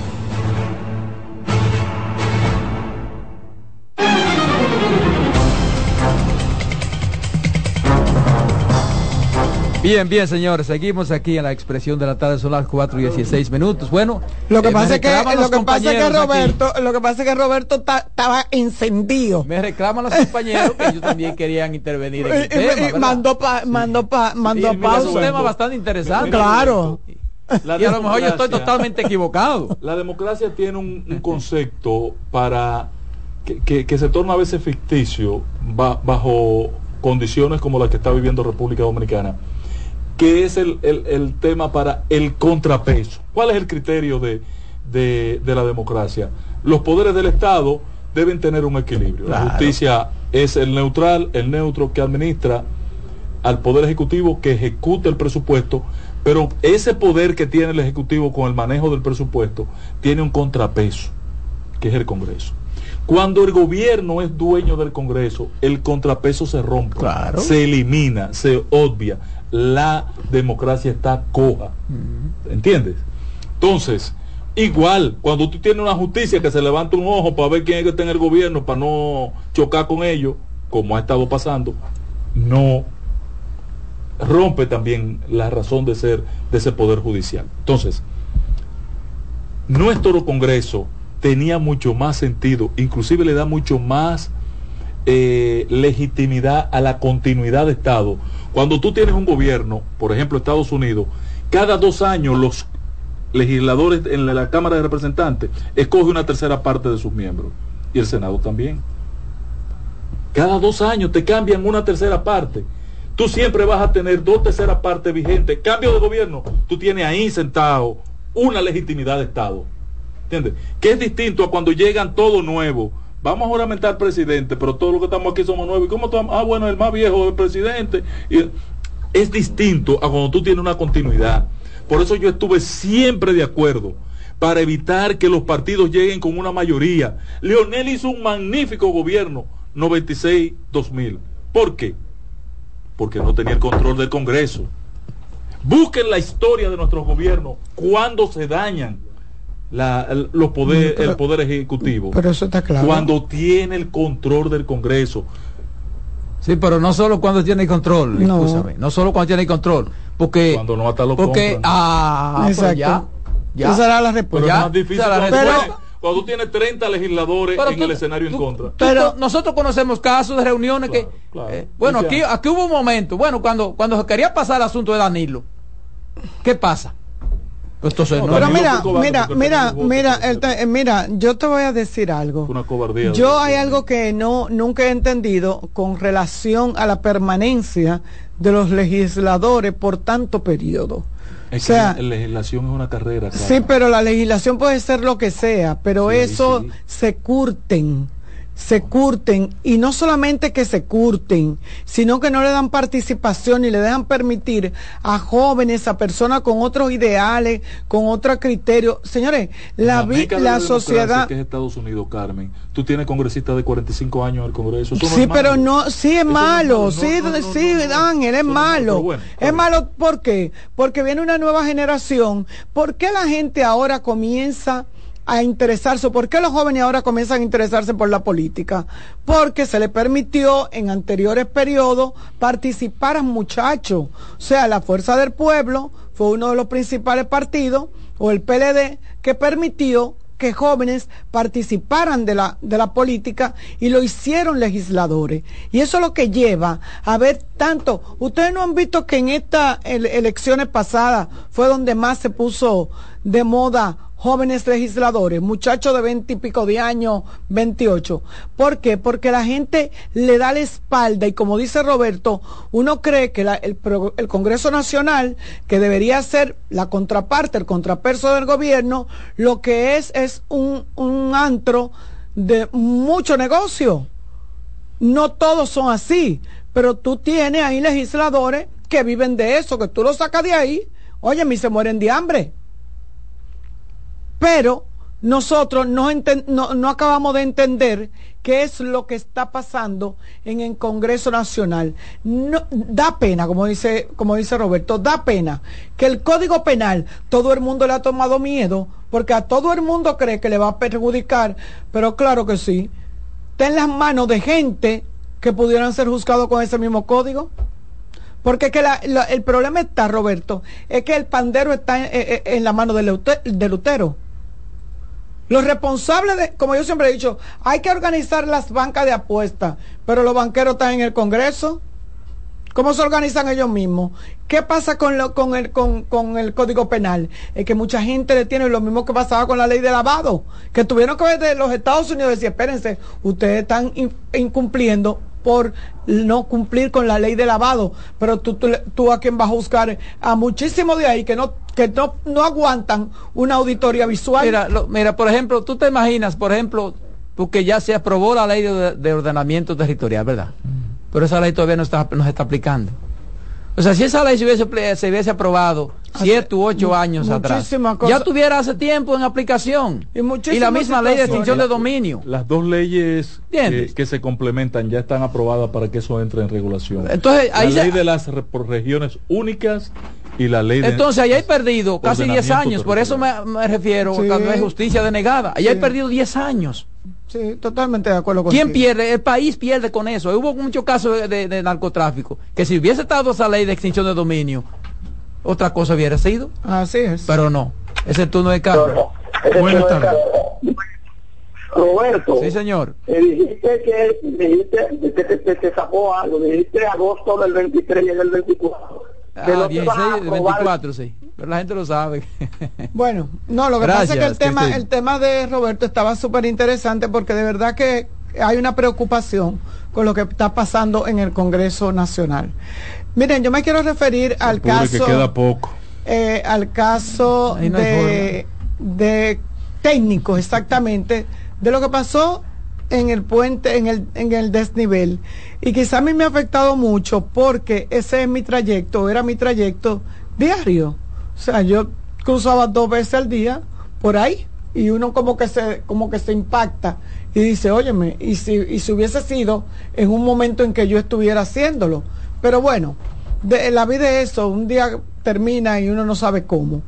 Bien, bien, señores, seguimos aquí en la expresión de la tarde, son las 4 y 16 minutos. Bueno, lo que eh, pasa es que lo que pasa es que aquí. Roberto, lo que pasa es que Roberto ta- estaba encendido. Me reclaman los compañeros que ellos también querían intervenir en el *laughs* Y- y- tema. mandó pa, mandó pa, mandó mira, es un tema bastante interesante. Claro. La y a lo mejor yo estoy democracia- totalmente equivocado. La democracia tiene un, un concepto para que, que- que se torna a veces ficticio ba- bajo condiciones como las que está viviendo República Dominicana, que es el, el- el tema para el contrapeso. ¿Cuál es el criterio de, de- de la democracia? Los poderes del Estado deben tener un equilibrio. La justicia es el neutral, el neutro que administra al Poder Ejecutivo que ejecute el presupuesto, pero ese poder que tiene el Ejecutivo con el manejo del presupuesto tiene un contrapeso, que es el Congreso. Cuando el gobierno es dueño del Congreso, el contrapeso se rompe, se elimina, se obvia, la democracia está coja. ¿Entiendes? Entonces, igual, cuando tú tienes una justicia que se levanta un ojo para ver quién es que está en el gobierno, para no chocar con ellos, como ha estado pasando, no rompe también la razón de ser de ese poder judicial. Entonces, nuestro Congreso tenía mucho más sentido, inclusive le da mucho más eh, legitimidad a la continuidad de Estado. Cuando tú tienes un gobierno, por ejemplo Estados Unidos, cada dos años los legisladores en la, Cámara de Representantes escoge una tercera parte de sus miembros y el Senado también. Cada dos años te cambian una tercera parte. Tú siempre vas a tener dos terceras partes vigentes. Cambio de gobierno, tú tienes ahí sentado una legitimidad de Estado. ¿Entiendes? Que es distinto a cuando llegan todo nuevo. Vamos a juramentar presidente, pero todos los que estamos aquí somos nuevos. ¿Y cómo estamos? Ah, bueno, el más viejo del presidente. Y es distinto a cuando tú tienes una continuidad. Por eso yo estuve siempre de acuerdo para evitar que los partidos lleguen con una mayoría. Leonel hizo un magnífico gobierno 96-2000. ¿Por qué? Porque no tenía el control del Congreso. Busquen la historia de nuestros gobiernos cuando se dañan la- el, los poder, Pero- el poder ejecutivo. Pero eso está claro. Cuando tiene el control del Congreso. Sí, pero no solo cuando tiene control, No. escúchame, no solo cuando tiene control, porque Cuando no hasta lo porque compran. ah, Exacto. ya, ya. Esa era la Pero respuesta. es más difícil esa es la respuesta. tienes- cuando tú tienes 30 legisladores Pero en tú- el escenario en contra. Pero nosotros conocemos casos de reuniones que eh, bueno, aquí aquí hubo un momento, bueno, cuando cuando se quería pasar el asunto de Danilo. ¿Qué pasa? Pero mira, mira, mira, mira, eh, mira, yo te voy a decir algo. Una cobardía. Yo hay algo que no nunca he entendido con relación a la permanencia de los legisladores por tanto periodo. Es que la legislación es una carrera. Sí, pero la legislación puede ser lo que sea, pero eso se curten se curten y no solamente que se curten, sino que no le dan participación y le dejan permitir a jóvenes, a personas con otros ideales, con otros criterios. Señores, la, la, sociedad... Que es Estados Unidos, Carmen. Tú tienes congresistas de 45 años en el Congreso. sí, pero no, sí es malo, sí, sí, Ángel, es malo. es malo, ¿por qué? Porque viene una nueva generación. ¿Por qué la gente ahora comienza a interesarse. ¿Por qué los jóvenes ahora comienzan a interesarse por la política? Porque se le permitió en anteriores periodos participar a muchachos. O sea, la Fuerza del Pueblo fue uno de los principales partidos, o el PLD, que permitió que jóvenes participaran de la, de la política y lo hicieron legisladores. Y eso es lo que lleva a ver tanto. Ustedes no han visto que en estas elecciones pasadas fue donde más se puso de moda jóvenes legisladores, muchachos de veinte y pico de años, 28. ¿Por qué? Porque la gente le da la espalda y como dice Roberto, uno cree que el, Congreso Nacional, que debería ser la contraparte, el contrapeso del gobierno, lo que es es un, un antro de mucho negocio. No todos son así, pero tú tienes ahí legisladores que viven de eso, que tú lo sacas de ahí, oye, mí se mueren de hambre pero nosotros no, acabamos de entender qué es lo que está pasando en el Congreso Nacional. Da pena, como dice, Roberto, da pena que el Código Penal, todo el mundo le ha tomado miedo, porque a todo el mundo cree que le va a perjudicar, pero claro que sí, está en las manos de gente que pudieran ser juzgados con ese mismo código. Porque que el problema está, Roberto, es que el pandero está en, en la mano de Lutero. Los responsables de, como yo siempre he dicho, hay que organizar las bancas de apuestas, pero los banqueros están en el Congreso. ¿Cómo se organizan ellos mismos? ¿Qué pasa con, el, con, el Código Penal? Es que mucha gente le tiene lo mismo que pasaba con la ley de lavado, que tuvieron que ver de los Estados Unidos y decir, espérense, ustedes están incumpliendo por no cumplir con la ley de lavado, pero tú, tú, a quien vas a buscar a muchísimos de ahí que no que no, no aguantan una auditoría visual. Mira, mira, por ejemplo, tú te imaginas, por ejemplo, porque ya se aprobó la ley de, ordenamiento territorial, ¿verdad? Pero esa ley todavía no está, no se está aplicando. O sea, si esa ley se hubiese, se hubiese aprobado siete u ocho años atrás, ya tuviera hace tiempo en aplicación. Y, la misma ley de extinción de dominio. Las dos leyes que, se complementan ya están aprobadas para que eso entre en regulación. Entonces, ahí la ley de las regiones únicas y la ley de Entonces, ahí hay perdido casi 10 años, por eso me, refiero cuando hay justicia denegada. Ahí hay perdido 10 años. Sí, totalmente de acuerdo con ¿Quién pierde? El país pierde con eso. Hubo muchos casos de, narcotráfico. Que si hubiese estado esa ley de extinción de dominio, otra cosa hubiera sido. Así es. Pero no. Es el turno de Carlos. Buenas tardes. Roberto. Sí, señor. Eh, dijiste que dijiste que te, te, sacó algo. Dijiste agosto del 23 y el 24. Ah, 16, 24, sí. Pero la gente lo sabe. *laughs* bueno, no, lo que pasa es que el tema, el tema de Roberto estaba súper interesante porque de verdad que hay una preocupación con lo que está pasando en el Congreso Nacional. Miren, yo me quiero referir al caso. queda poco. Eh, al caso de, de técnicos, exactamente, de lo que pasó en el puente, en el, en el desnivel. Y quizá a mí me ha afectado mucho porque ese es mi trayecto, era mi trayecto diario. O sea, yo cruzaba dos veces al día por ahí y uno como que se, como que se impacta y dice, óyeme, y si, y si hubiese sido en un momento en que yo estuviera haciéndolo. Pero bueno, de, la vida es eso, un día termina y uno no sabe cómo.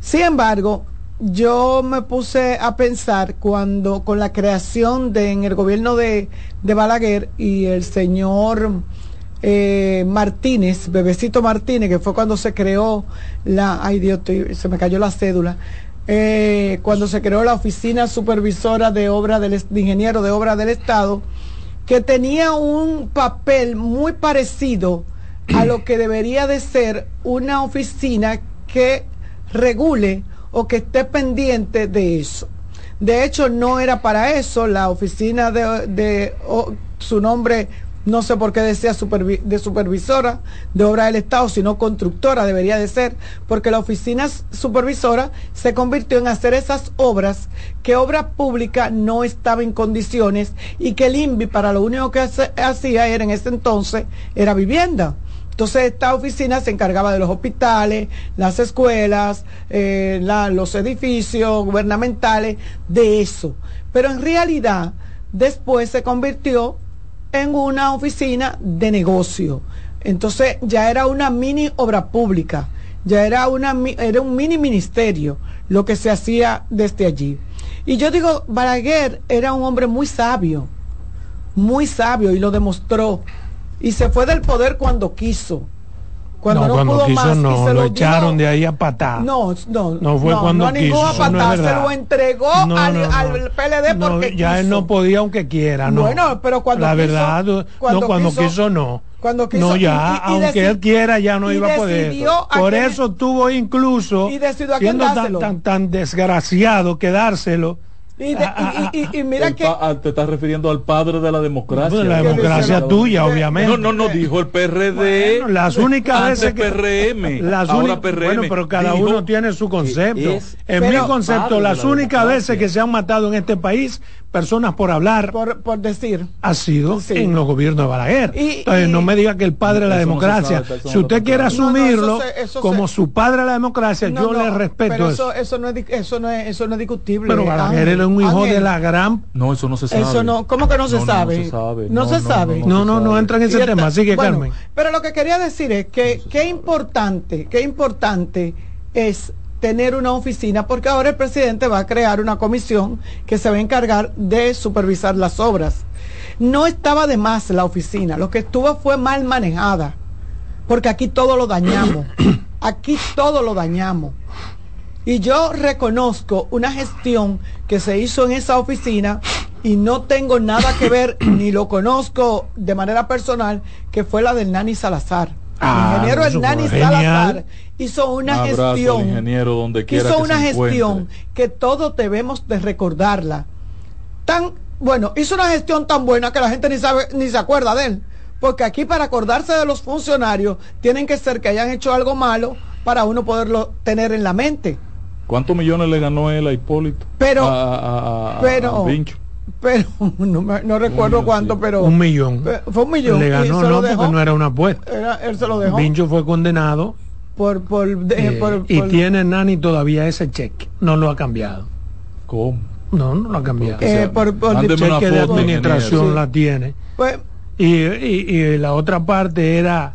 Sin embargo, yo me puse a pensar cuando con la creación de en el gobierno de, de Balaguer y el señor eh, Martínez, Bebecito Martínez, que fue cuando se creó la, ay Dios, se me cayó la cédula, eh, cuando se creó la oficina supervisora de obra del de ingeniero de obra del Estado, que tenía un papel muy parecido a lo que debería de ser una oficina que regule o que esté pendiente de eso. De hecho, no era para eso la oficina de, de su nombre, no sé por qué decía de supervisora de obra del Estado, sino constructora debería de ser, porque la oficina supervisora se convirtió en hacer esas obras que obra pública no estaba en condiciones y que el INVI para lo único que hacía era en ese entonces era vivienda. Entonces esta oficina se encargaba de los hospitales, las escuelas, eh, los edificios gubernamentales, de eso. Pero en realidad después se convirtió en una oficina de negocio. Entonces ya era una mini obra pública, ya era, una, era un mini ministerio lo que se hacía desde allí. Y yo digo, Balaguer era un hombre muy sabio, muy sabio y lo demostró. Y se fue del poder cuando quiso. Cuando no, no, cuando pudo quiso más y no, se lo lo echaron de ahí a patar. No, no, No fue cuando no a ningún quiso, eso no se lo entregó No, al, no, no. al PLD No, porque ya él quiso. no podía aunque quiera, no. Bueno, pero cuando La quiso- verdad, no, cuando cuando quiso- quiso, no. cuando quiso- no, ya, y- y- y aunque deci- él quiera, ya no y iba a poder. a Por eso tuvo incluso, y a siendo tan, tan, tan desgraciado quedárselo, Y, de- y- y- y- y mira que ah, te estás refiriendo al padre de la democracia. La democracia tuya, obviamente. No, no, no, dijo el PRD. Bueno, las únicas antes veces que PRM. las ahora únicas- PRM. bueno, pero cada dijo uno tiene su concepto. es En mi concepto, las la únicas veces que se han matado en este país personas por hablar por, por decir ha sido Sí. en los gobiernos de Balaguer. Y- Entonces, y- no me diga que el padre de la no democracia, sabe, si usted quiere claro. No, no, asumirlo eso se- eso como se- su padre de la democracia, No, yo no, le respeto pero eso. eso eso no es eso no es eso no es discutible Pero Balaguer era un hijo Ángel. de la gran... No, eso no se sabe. Eso no, ¿cómo que no se No, no, no sabe? se sabe. No, No, se no, sabe. No, no, no entra en ese Y tema. Sigue, bueno, Carmen. Pero lo que quería decir es que qué importante, qué importante es tener una oficina, porque ahora el presidente va a crear una comisión que se va a encargar de supervisar las obras. No estaba de más la oficina, lo que estuvo fue mal manejada, porque aquí todo lo dañamos, *coughs* aquí todo lo dañamos. Y yo reconozco una gestión que se hizo en esa oficina y no tengo nada que ver, ni lo conozco de manera personal, que fue la del Nani Salazar. Ah, el ingeniero Hernani. Salazar hizo una Un gestión ingeniero donde quiera hizo que una gestión que todos debemos de recordarla. Tan bueno, hizo una gestión tan buena que la gente ni sabe ni se acuerda de él, porque aquí para acordarse de los funcionarios tienen que ser que hayan hecho algo malo para uno poderlo tener en la mente. ¿Cuántos millones le ganó él a Hipólito? Pero- A- a- a- a- pero- a Vincho. Pero *laughs* no, me- no recuerdo cuánto, pero Un millón. Fue un millón. Le y ganó, no, dejó. porque no era una apuesta. Era- él se lo dejó Vincho fue condenado por por, de- eh, por- y por- tiene Nani todavía ese cheque. No lo ha cambiado. ¿Cómo? No, no lo ha cambiado. Eh, por- por- el cheque de administración la tiene. pues, Y, y- y la otra parte era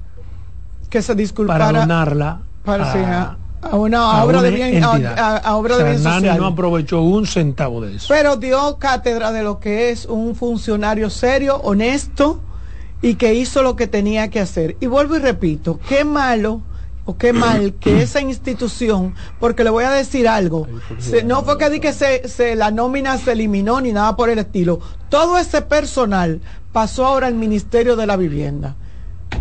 que se disculpara para donarla para- a, a, una a obra una de bien a, entidad. a- a obra de bien social. no aprovechó un centavo de eso. pero dio cátedra de lo que es un funcionario serio, honesto y que hizo lo que tenía que hacer. Y vuelvo y repito, qué malo o qué mal que *clears throat* esa institución, porque le voy a decir algo, se- no fue que di que se, se- la nómina se eliminó ni nada por el estilo. Todo ese personal pasó ahora al Ministerio de la Vivienda.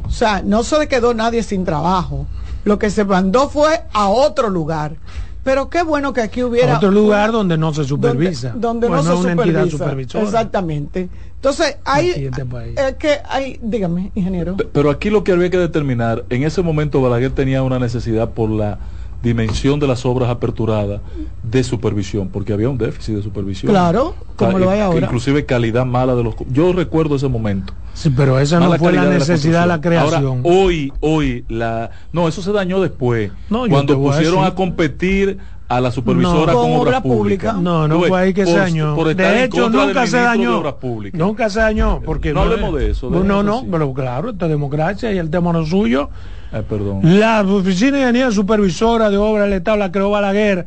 O sea, no se le quedó nadie sin trabajo. Lo que se mandó fue a otro lugar. Pero qué bueno que aquí hubiera otro lugar donde no se supervisa. donde, donde Pues no, se una entidad supervisa. supervisora. Exactamente. Entonces, hay en este que hay, dígame, ingeniero. Pe- Pero aquí lo que había que determinar, en ese momento Balaguer tenía una necesidad por la dimensión de las obras aperturadas de supervisión, porque había un déficit de supervisión. Claro, como Ca- lo hay ahora. Inclusive calidad mala de los... Yo recuerdo ese momento. Sí, pero esa no fue la de necesidad de la creación. Ahora, hoy, hoy, la... No, eso se dañó después. No, cuando a pusieron a, competir a la supervisora No. con, obras obra públicas. pública. No, no fue ahí que se dañó. por De hecho, nunca se dañó. Obras Públicas. Nunca se dañó. Porque No hablemos de eso, de No, no, eso no, sí. pero claro, esta democracia y el tema no es suyo. Eh, perdón. La oficina de ingeniería supervisora de obra del Estado la creó Balaguer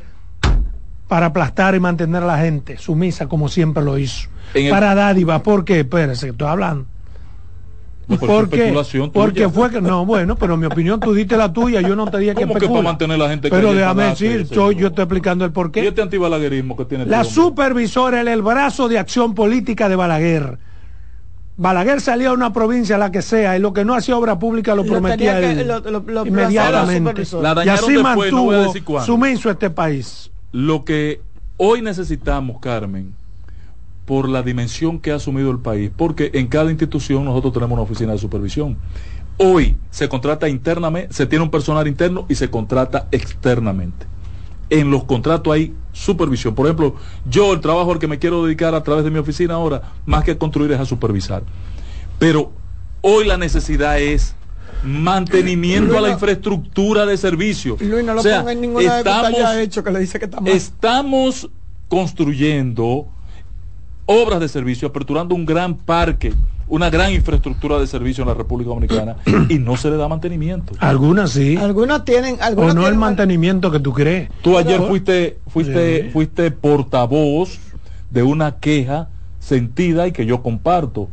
para aplastar y mantener a la gente sumisa como siempre lo hizo. En el- Para dádivas, ¿por qué? Espérese, estoy hablando. No, pero ¿Por qué? especulación Porque tuya. fue que, no, bueno, pero mi opinión, tú diste la tuya, yo no te dije que ¿Cómo que para especula. mantener a la gente Pero déjame decir, yo, yo estoy explicando el Y porqué. este antibalaguerismo que tiene La este supervisora era el brazo de acción política de Balaguer. Balaguer salía a una provincia, la que sea, y lo que no hacía obra pública lo, prometía tenía que- él lo- lo- lo- inmediatamente. lo- La y dañaron así después, no a mantuvo cuándo. sumiso este país. Lo que hoy necesitamos, Carmen, por la dimensión que ha asumido el país, porque en cada institución nosotros tenemos una oficina de supervisión. Hoy se contrata internamente, se tiene un personal interno y se contrata externamente. En los contratos hay supervisión. Por ejemplo, yo el trabajo al que me quiero dedicar a través de mi oficina ahora, más que construir, es a supervisar. Pero hoy la necesidad es mantenimiento a la infraestructura de servicio. Luis, no lo O sea, ponga en ninguna de estamos- ya hecho, que le dice que está mal. Estamos construyendo obras de servicio, aperturando un gran parque, una gran infraestructura de servicio en la República Dominicana *clears throat* y no se le da mantenimiento. Algunas sí. Algunos tienen, O algunos no el mantenimiento que tú crees. Tú ayer fuiste, fuiste, Sí. fuiste portavoz de una queja sentida y que yo comparto.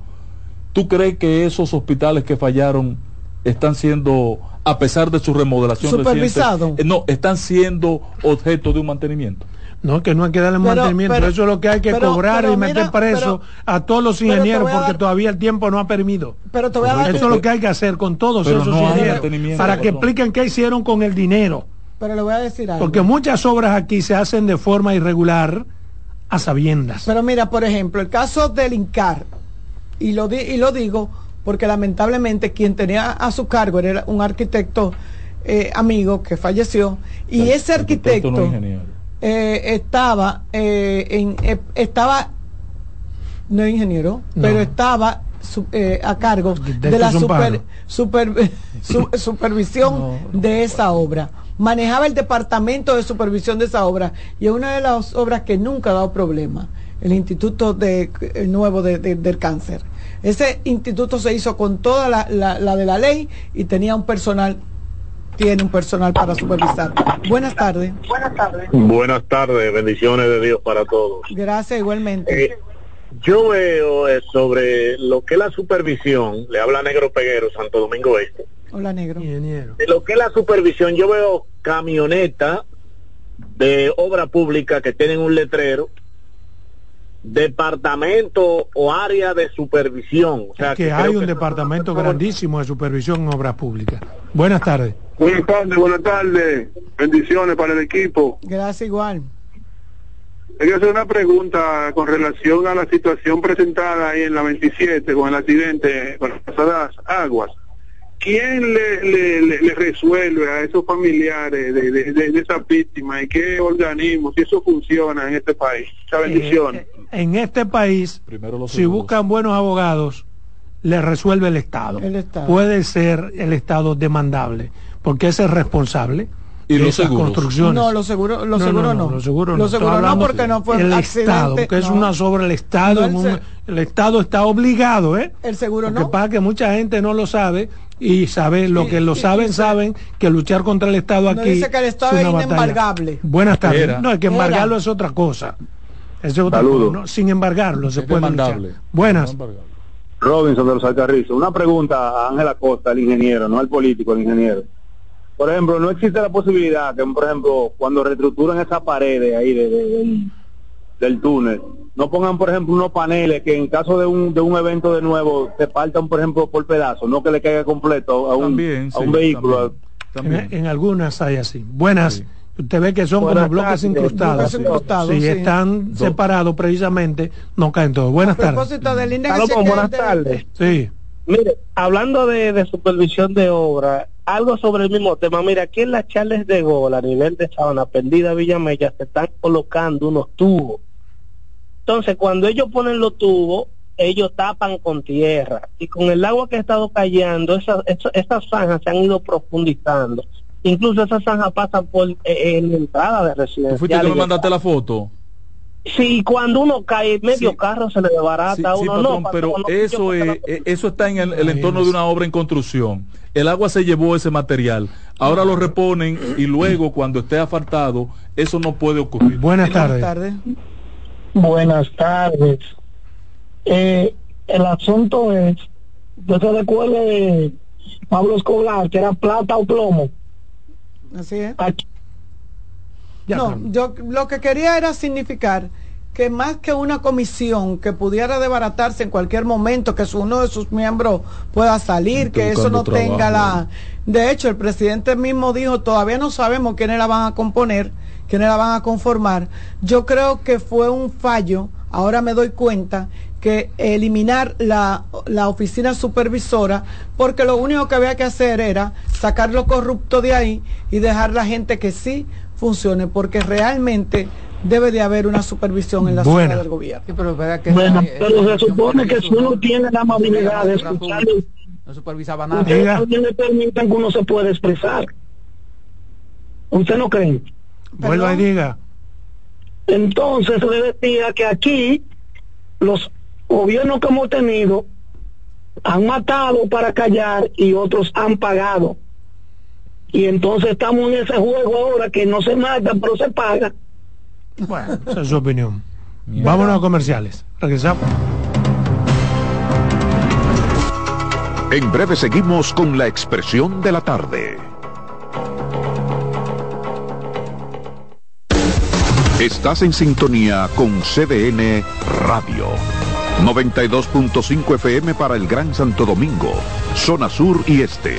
¿Tú crees que esos hospitales que fallaron están siendo, a pesar de su remodelación reciente, Supervisado. eh, no, están siendo objeto de un mantenimiento? No, que no hay que darle Pero- mantenimiento. pero- Eso es lo que hay que pero- cobrar pero y meter mira, preso pero- a todos los ingenieros porque dar- todavía el tiempo no ha permitido. Pero te voy a dar, Eso es lo que hay que hacer con todos esos no ingenieros para que expliquen qué hicieron con el dinero. pero le voy a decir algo. Porque muchas obras aquí se hacen de forma irregular a sabiendas. Pero mira, por ejemplo, el caso del INCAR, y lo, di- y lo digo porque lamentablemente quien tenía a su cargo era un arquitecto eh, amigo que falleció, y ese arquitecto no. Eh, estaba, eh, en, eh, estaba, no ingeniero, No. pero estaba su- eh, a cargo de la son super, palos. super- *laughs* su- *laughs* supervisión de esa obra. Manejaba el departamento de supervisión de esa obra y es una de las obras que nunca ha dado problema, el Instituto de, el Nuevo de- de- del Cáncer. Ese instituto se hizo con toda la, la- la de la ley y tenía un personal, tiene un personal para supervisar. Buenas tardes. Buenas tardes. Buenas tardes, bendiciones de Dios para todos. Gracias igualmente. Eh, yo veo eh, sobre lo que es la supervisión, le habla Negro Peguero, Santo Domingo Este. Hola, negro. Ingeniero. De lo que es la supervisión, yo veo camionetas de obra pública que tienen un letrero, departamento o área de supervisión. O sea, que hay un que- departamento grandísimo de supervisión en obras públicas. Buenas tardes. Buenas tardes, buenas tardes. Bendiciones para el equipo. Gracias igual. Que hacer una pregunta con relación a la situación presentada ahí en la 27 con el accidente con las pasadas aguas. ¿Quién le, le, le- le resuelve a esos familiares de, de, de- de esas víctimas y qué organismos, si eso funciona en este país? Muchas bendiciones. En este país, Primero los si seguros. buscan buenos abogados, le resuelve el Estado. El Estado. Puede ser el Estado demandable, porque ese es responsable ¿Y de los seguros? construcciones. No, los seguros los No, seguros no. Los seguros no. Los seguros Estoy no hablando porque no fue el accidente. Estado, que es no. una sobre el Estado. No, el un- se- el Estado está obligado, ¿eh? El seguro Lo que no. pasa es que mucha gente no lo sabe y sabe, lo que lo saben, y- saben que luchar contra el Estado No aquí dice que el Estado es es una batalla. inembargable. Buenas tardes. Era. No, es que Era. embargarlo es otra cosa. Es otra Saludos. cosa, ¿no? Sin embargarlo se puede luchar. Buenas. Robinson de los Alcarrizos. Una pregunta a Ángela Costa, el ingeniero, no al político, el ingeniero. Por ejemplo, no existe la posibilidad que, por ejemplo, cuando reestructuran esas paredes ahí de- de- del, del túnel, no pongan, por ejemplo, unos paneles que en caso de un, de un evento de nuevo se partan, por ejemplo, por pedazos, no que le caiga completo a un, También, a un sí, vehículo. también, En, también. en algunas hay así. Buenas. Sí. Usted ve que son Buenas como bloques incrustados. Bloques incrustados, si sí. están separados precisamente, no caen todos. Buenas A tardes. propósito del índice Salomón, chequeo buenas de- tardes. Sí. Mire, hablando de, de supervisión de obra, algo sobre el mismo tema. Mira, aquí en las Charles de Gol, a nivel de Sabana Perdida, Villamella, se están colocando unos tubos. Entonces, cuando ellos ponen los tubos, ellos tapan con tierra. Y con el agua que ha estado cayendo, esas, esas, esas zanjas se han ido profundizando. Incluso esas zanjas pasan por eh, en la entrada de ¿Tú fuiste que me mandaste la foto? Sí, cuando uno cae, medio Sí. carro se le desbarata Sí, a sí, uno. patrón, no, pero eso es, eh, eso está en el, el entorno de una obra en construcción. El agua se llevó ese material. Ahora lo reponen y luego cuando esté asfaltado, eso no puede ocurrir. Buenas Buenas tardes. tardes. Buenas tardes. Eh, el asunto es, yo se recuerdo de Pablo Escobar, que era plata o plomo. Así es. Aquí, Ya, no, Carmen. yo lo que quería era significar que más que una comisión que pudiera desbaratarse en cualquier momento, que uno de sus miembros pueda salir, que eso no tenga la... De hecho, el presidente mismo dijo, todavía no sabemos quiénes la van a componer, quiénes la van a conformar. Yo creo que fue un fallo, ahora me doy cuenta, que eliminar la, la, oficina supervisora, porque lo único que había que hacer era sacar lo corrupto de ahí y dejar la gente que sí funcione, porque realmente debe de haber una supervisión en la Buena. del gobierno. bueno, pero se supone que si uno tiene la amabilidad de escuchar, No supervisaba ustedes nada. también le permiten que uno se pueda expresar. ¿Usted no cree? Vuelva y diga. Entonces le decía que aquí los gobiernos que hemos tenido han matado para callar y otros han pagado. Y entonces estamos en ese juego ahora que no se mata pero se paga. Bueno, esa es su opinión. Vámonos a comerciales. Regresamos. En breve seguimos con la expresión de la tarde. Estás en sintonía con CDN Radio. 92.5 FM para el Gran Santo Domingo, zona sur y este.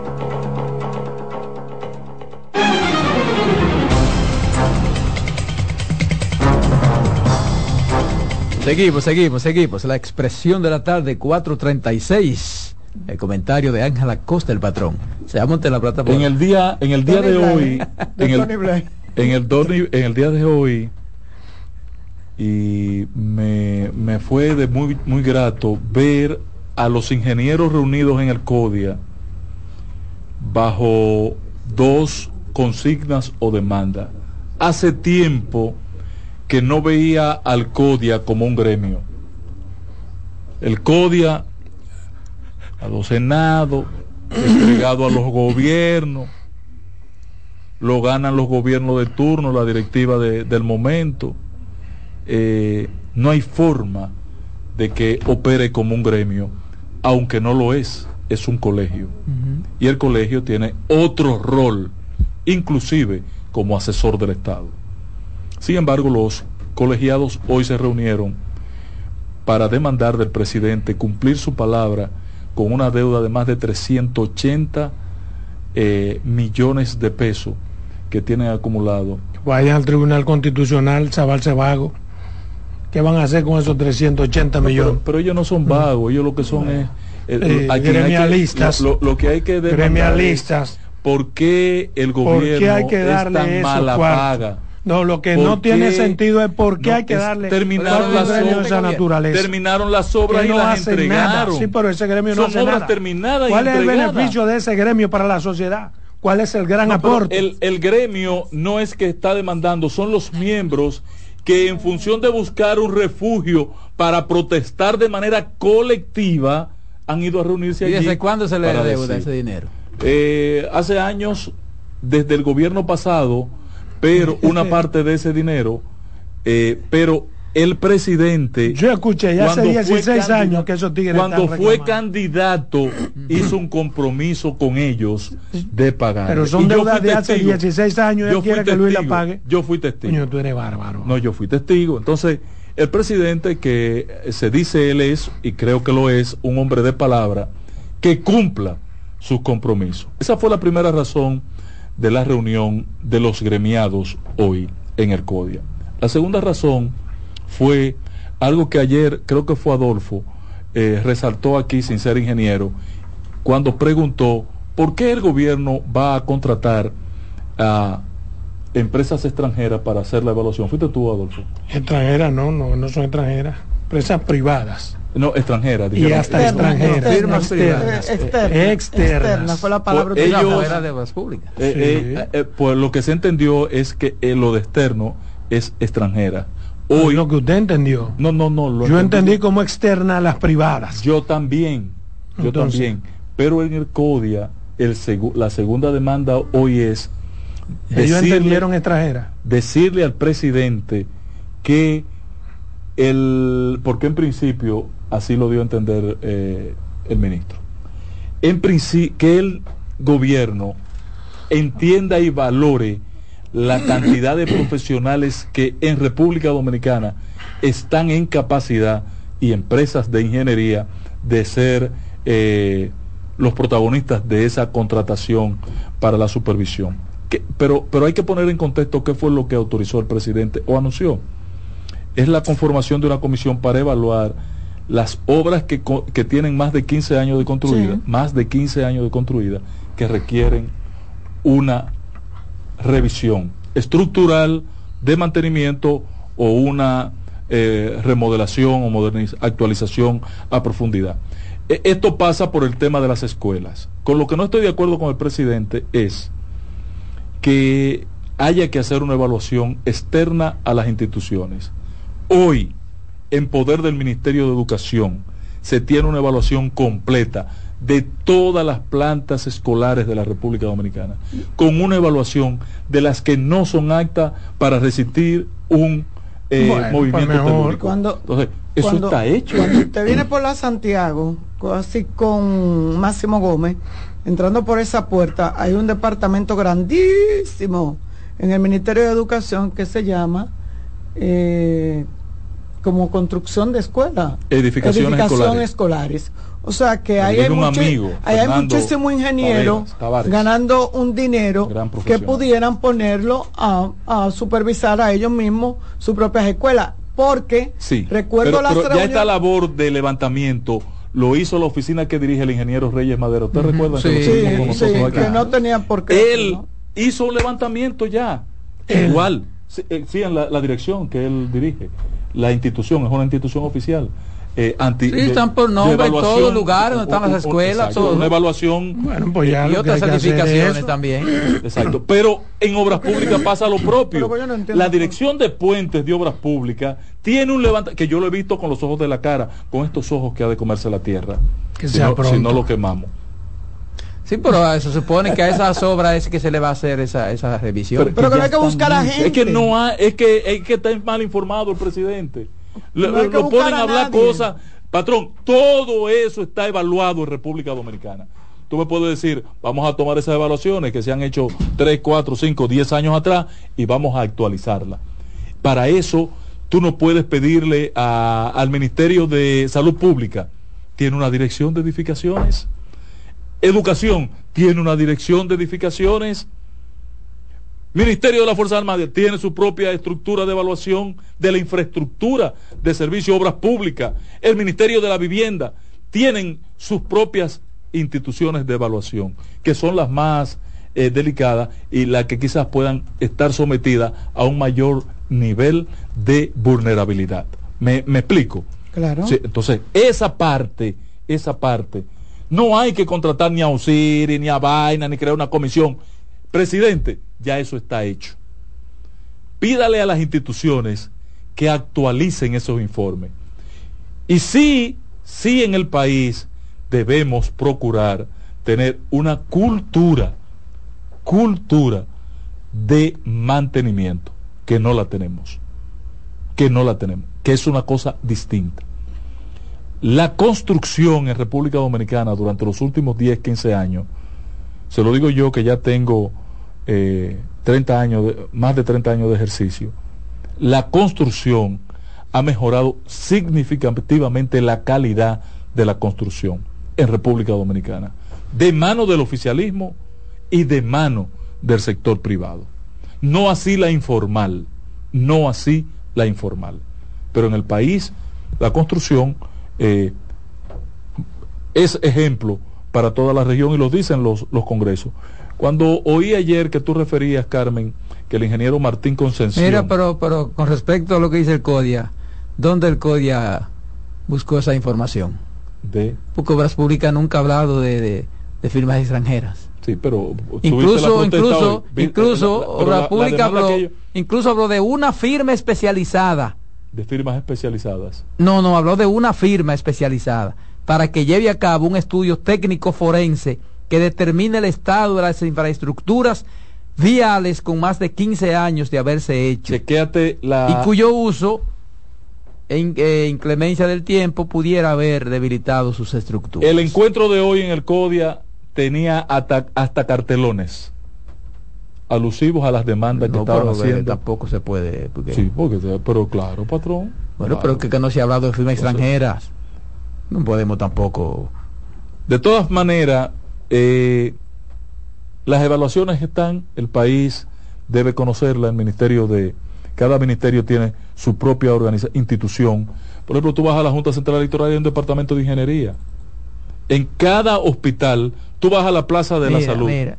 Seguimos, seguimos, seguimos. La expresión de la tarde, 4.36. El comentario de Ángela Costa, el patrón. Se en la plataforma. En el día, en el día Tony de hoy, De en el, en el Tony- en el día de hoy, y me, me fue de muy, muy grato ver a los ingenieros reunidos en el CODIA bajo dos consignas o demandas. Hace tiempo que no veía al CODIA como un gremio. El CODIA a los senados, entregado a los gobiernos, lo ganan los gobiernos de turno, la directiva de- del momento. Eh, no hay forma de que opere como un gremio, aunque no lo es, es un colegio. Y el colegio tiene otro rol, inclusive como asesor del Estado. Sin embargo, los colegiados hoy se reunieron para demandar del presidente cumplir su palabra con una deuda de más de 380 eh, millones de pesos que tienen acumulado. Vayan al Tribunal Constitucional, Zabal Vago. ¿Qué van a hacer con esos 380 millones? Pero, pero ellos no son vagos, ellos lo que son es... eh, Eh, gremialistas. lo, lo que hay que Gremialistas. es ¿Por qué el ¿Por gobierno qué hay que es tan mala paga? No, lo que ¿Por no tiene sentido es por qué No, hay que darle terminaron las obras- esa naturaleza. terminaron las obras Que y no las nada. entregaron. Sí, pero ese gremio no Son hace obras nada. terminadas y ¿Cuál es el beneficio de ese gremio para la sociedad? ¿Cuál es el gran No, aporte? El, el gremio no es que está demandando, son los miembros que en función de buscar un refugio para protestar de manera colectiva, han ido a reunirse ¿Y allí. desde cuándo se le deuda decir. ese dinero? Eh, hace años, desde el gobierno pasado, pero *laughs* una parte de ese dinero, eh, pero el presidente... Yo escuché ya hace cuando fue 16 candida- años que esos tigres Cuando fue candidato, hizo un compromiso con ellos de pagar. Pero son deudas de hace testigo. 16 años y él que Luis la pague. Yo fui testigo. Coño, tú eres bárbaro. No, yo fui testigo. Entonces, el presidente que se dice él es, y creo que lo es, un hombre de palabra, que cumpla sus compromisos. Esa fue la primera razón de la reunión de los gremiados hoy en el CODIA. La segunda razón fue algo que ayer, creo que fue Adolfo, eh, resaltó aquí sin ser ingeniero, cuando preguntó por qué el gobierno va a contratar a empresas extranjeras para hacer la evaluación. ¿Fuiste tú, Adolfo? Extranjeras, no, no, no son extranjeras. Empresas privadas. No, extranjeras. Y dijeron. hasta extranjeras. Firmas Externas. privadas. Externa, Externas. externa fue la palabra Pues Fuera de obras públicas. Eh, eh, eh, pues lo que se entendió es que eh, lo de externo es extranjera. Hoy, Lo que usted entendió. no, no, no. Lo Yo entendí como externa a las privadas. Yo también, yo Entonces. también. Pero en el CODIA, el segu- la segunda demanda hoy es Ellos decirle- entendieron extranjeras. decirle al presidente que el, porque en principio así lo dio a entender eh, el ministro, en principio que el gobierno entienda y valore la cantidad de profesionales que en República Dominicana están en capacidad y empresas de ingeniería de ser eh, los protagonistas de esa contratación para la supervisión. Pero, pero hay que poner en contexto qué fue lo que autorizó el presidente o anunció. Es la conformación de una comisión para evaluar las obras que, que tienen más de 15 años de construida, Sí. más de 15 años de construida, que requieren una revisión estructural de mantenimiento o una eh, remodelación o moderniz- actualización a profundidad. E- Esto pasa por el tema de las escuelas. Con lo que no estoy de acuerdo con el presidente es que haya que hacer una evaluación externa a las instituciones. Hoy, en poder del Ministerio de Educación, se tiene una evaluación completa de todas las plantas escolares de la República Dominicana, con una evaluación de las que no son aptas para resistir un eh, Bueno, pues movimiento mejor. telúrico. Cuando- Entonces, eso Cuando- está hecho. Cuando usted viene por la Santiago, así con Máximo Gómez, entrando por esa puerta, hay un departamento grandísimo en el Ministerio de Educación que se llama eh, como construcción de escuela. Edificaciones escolares. escolares. O sea que ahí hay, mucho- amigo, ahí hay muchísimo ingeniero Taveras, Tavares. ganando un dinero que pudieran ponerlo a, a supervisar a ellos mismos sus propias escuelas. Porque Sí, recuerdo pero, las pero ya esta labor de levantamiento lo hizo la oficina que dirige el ingeniero Reyes Madero. ¿Usted recuerda que lo Sí, Sí, nosotros aquí? que no tenía por qué. Él ¿no? hizo un levantamiento ya. Igual. Sí, eh, sí, en la, la dirección que él dirige. La institución es una institución oficial. Eh, anti, Sí, están por nombre en todos los lugares donde están las o- escuelas, exacto, todo. Una evaluación. Bueno, pues ya y otras certificaciones también. *coughs* Exacto. Pero en obras públicas pasa lo propio. No La dirección de puentes de obras públicas tiene un levanta que yo lo he visto con los ojos de la cara, con estos ojos que ha de comerse la tierra. Que si, sea no, si no lo quemamos. Sí, pero ah, se supone que a esas obras es que se le va a hacer esa, esa revisión. Pero que no hay que buscar a gente. Es que no hay, es que es que está mal informado el presidente. Le- No lo buscar ponen a a hablar nadie. cosas. Patrón, todo eso está evaluado en República Dominicana. Tú me puedes decir, vamos a tomar esas evaluaciones que se han hecho 3, 4, 5, 10 años atrás y vamos a actualizarlas. Para eso, tú no puedes pedirle a- al Ministerio de Salud Pública, tiene una dirección de edificaciones. Educación, tiene una dirección de edificaciones. Ministerio de la Fuerza Armada tiene su propia estructura de evaluación de la infraestructura de servicio obras públicas. El Ministerio de la Vivienda tienen sus propias instituciones de evaluación, que son las más eh, delicadas y las que quizás puedan estar sometidas a un mayor nivel de vulnerabilidad. ¿Me, me explico? Claro. Sí, entonces, esa parte, esa parte, no hay que contratar ni a Osiris, ni a Vaina, ni crear una comisión. Presidente, ya eso está hecho. Pídale a las instituciones que actualicen esos informes. Y sí, sí en el país debemos procurar tener una cultura, cultura de mantenimiento, que no la tenemos, que no la tenemos, que es una cosa distinta. La construcción en República Dominicana durante los últimos 10, 15 años, se lo digo yo que ya tengo 30 eh, años, más de 30 años de ejercicio, la construcción ha mejorado significativamente la calidad de la construcción en República Dominicana, de mano del oficialismo y de mano del sector privado. No así la informal, no así la informal. Pero en el país la construcción eh, es ejemplo para toda la región y lo dicen los, los congresos. Cuando oí ayer que tú referías, Carmen, que el ingeniero Martín Consensión... Mira, pero, pero con respecto a lo que dice el CODIA, ¿dónde el CODIA buscó esa información? De... Porque Obras Públicas nunca ha hablado de, de, firmas extranjeras. Sí, pero incluso incluso incluso Obras Públicas habló incluso habló de una firma especializada. De firmas especializadas. No, no, habló de una firma especializada para que lleve a cabo un estudio técnico forense que determine el estado de las infraestructuras viales con más de 15 años de haberse hecho. la... Y cuyo uso en eh, inclemencia del tiempo pudiera haber debilitado sus estructuras. El encuentro de hoy en el CODIA tenía hasta, hasta cartelones alusivos a las demandas que estaban haciendo. Tampoco se puede. Sí, porque, pero claro, patrón. Bueno, pero que, que, no se ha hablado de firmas extranjeras. No podemos tampoco. De todas maneras, eh, las evaluaciones están, el país debe conocerla, el ministerio de, cada ministerio tiene su propia organización, institución. Por ejemplo, tú vas a la Junta Central Electoral y hay un departamento de ingeniería. En cada hospital, tú vas a la Plaza de la Salud. Mira.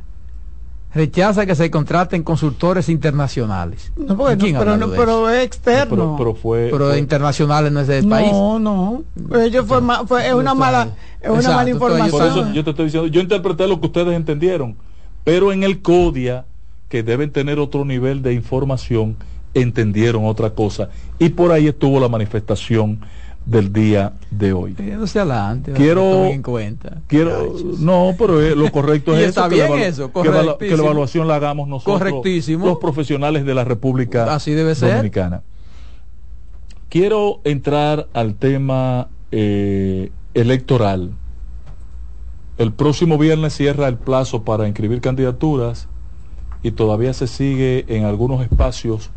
Rechaza que se contraten consultores internacionales. No, pero, no, pero es externo. pero, fue, pero internacionales no es del país. No, no. Ellos fue, fue es una mala, es una mala información. Por eso yo te estoy diciendo, yo interpreté lo que ustedes entendieron pero en el CODIA, que deben tener otro nivel de información, entendieron otra cosa. Y por ahí estuvo la manifestación del día de hoy. quiero en cuenta. Quiero no, pero lo correcto *laughs* es eso, que, la, que, la evaluación la hagamos nosotros, los profesionales de la República Así debe Dominicana. Quiero entrar al tema eh, electoral el próximo viernes cierra el plazo para inscribir candidaturas y todavía se sigue en algunos espacios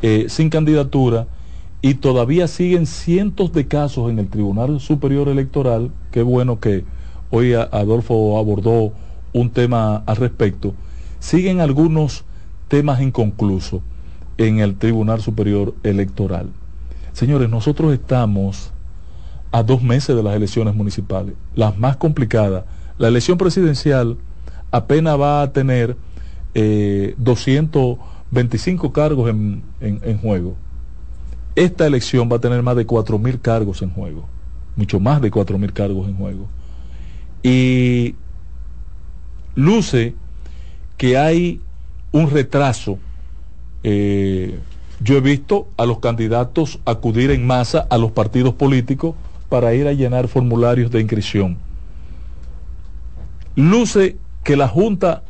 eh, sin candidatura y todavía siguen cientos de casos en el Tribunal Superior Electoral. Qué bueno que hoy Adolfo abordó un tema al respecto. Siguen algunos temas inconclusos en el Tribunal Superior Electoral. Señores, nosotros estamos a dos meses de las elecciones municipales, las más complicadas la elección presidencial apenas va a tener 225 eh, cargos en, juego. Esta elección va a tener más de 4.000 cargos en juego, mucho más de 4.000 cargos en juego. Y luce que hay un retraso. Eh, yo he visto a los candidatos acudir en masa a los partidos políticos para ir a llenar formularios de inscripción luce que la Junta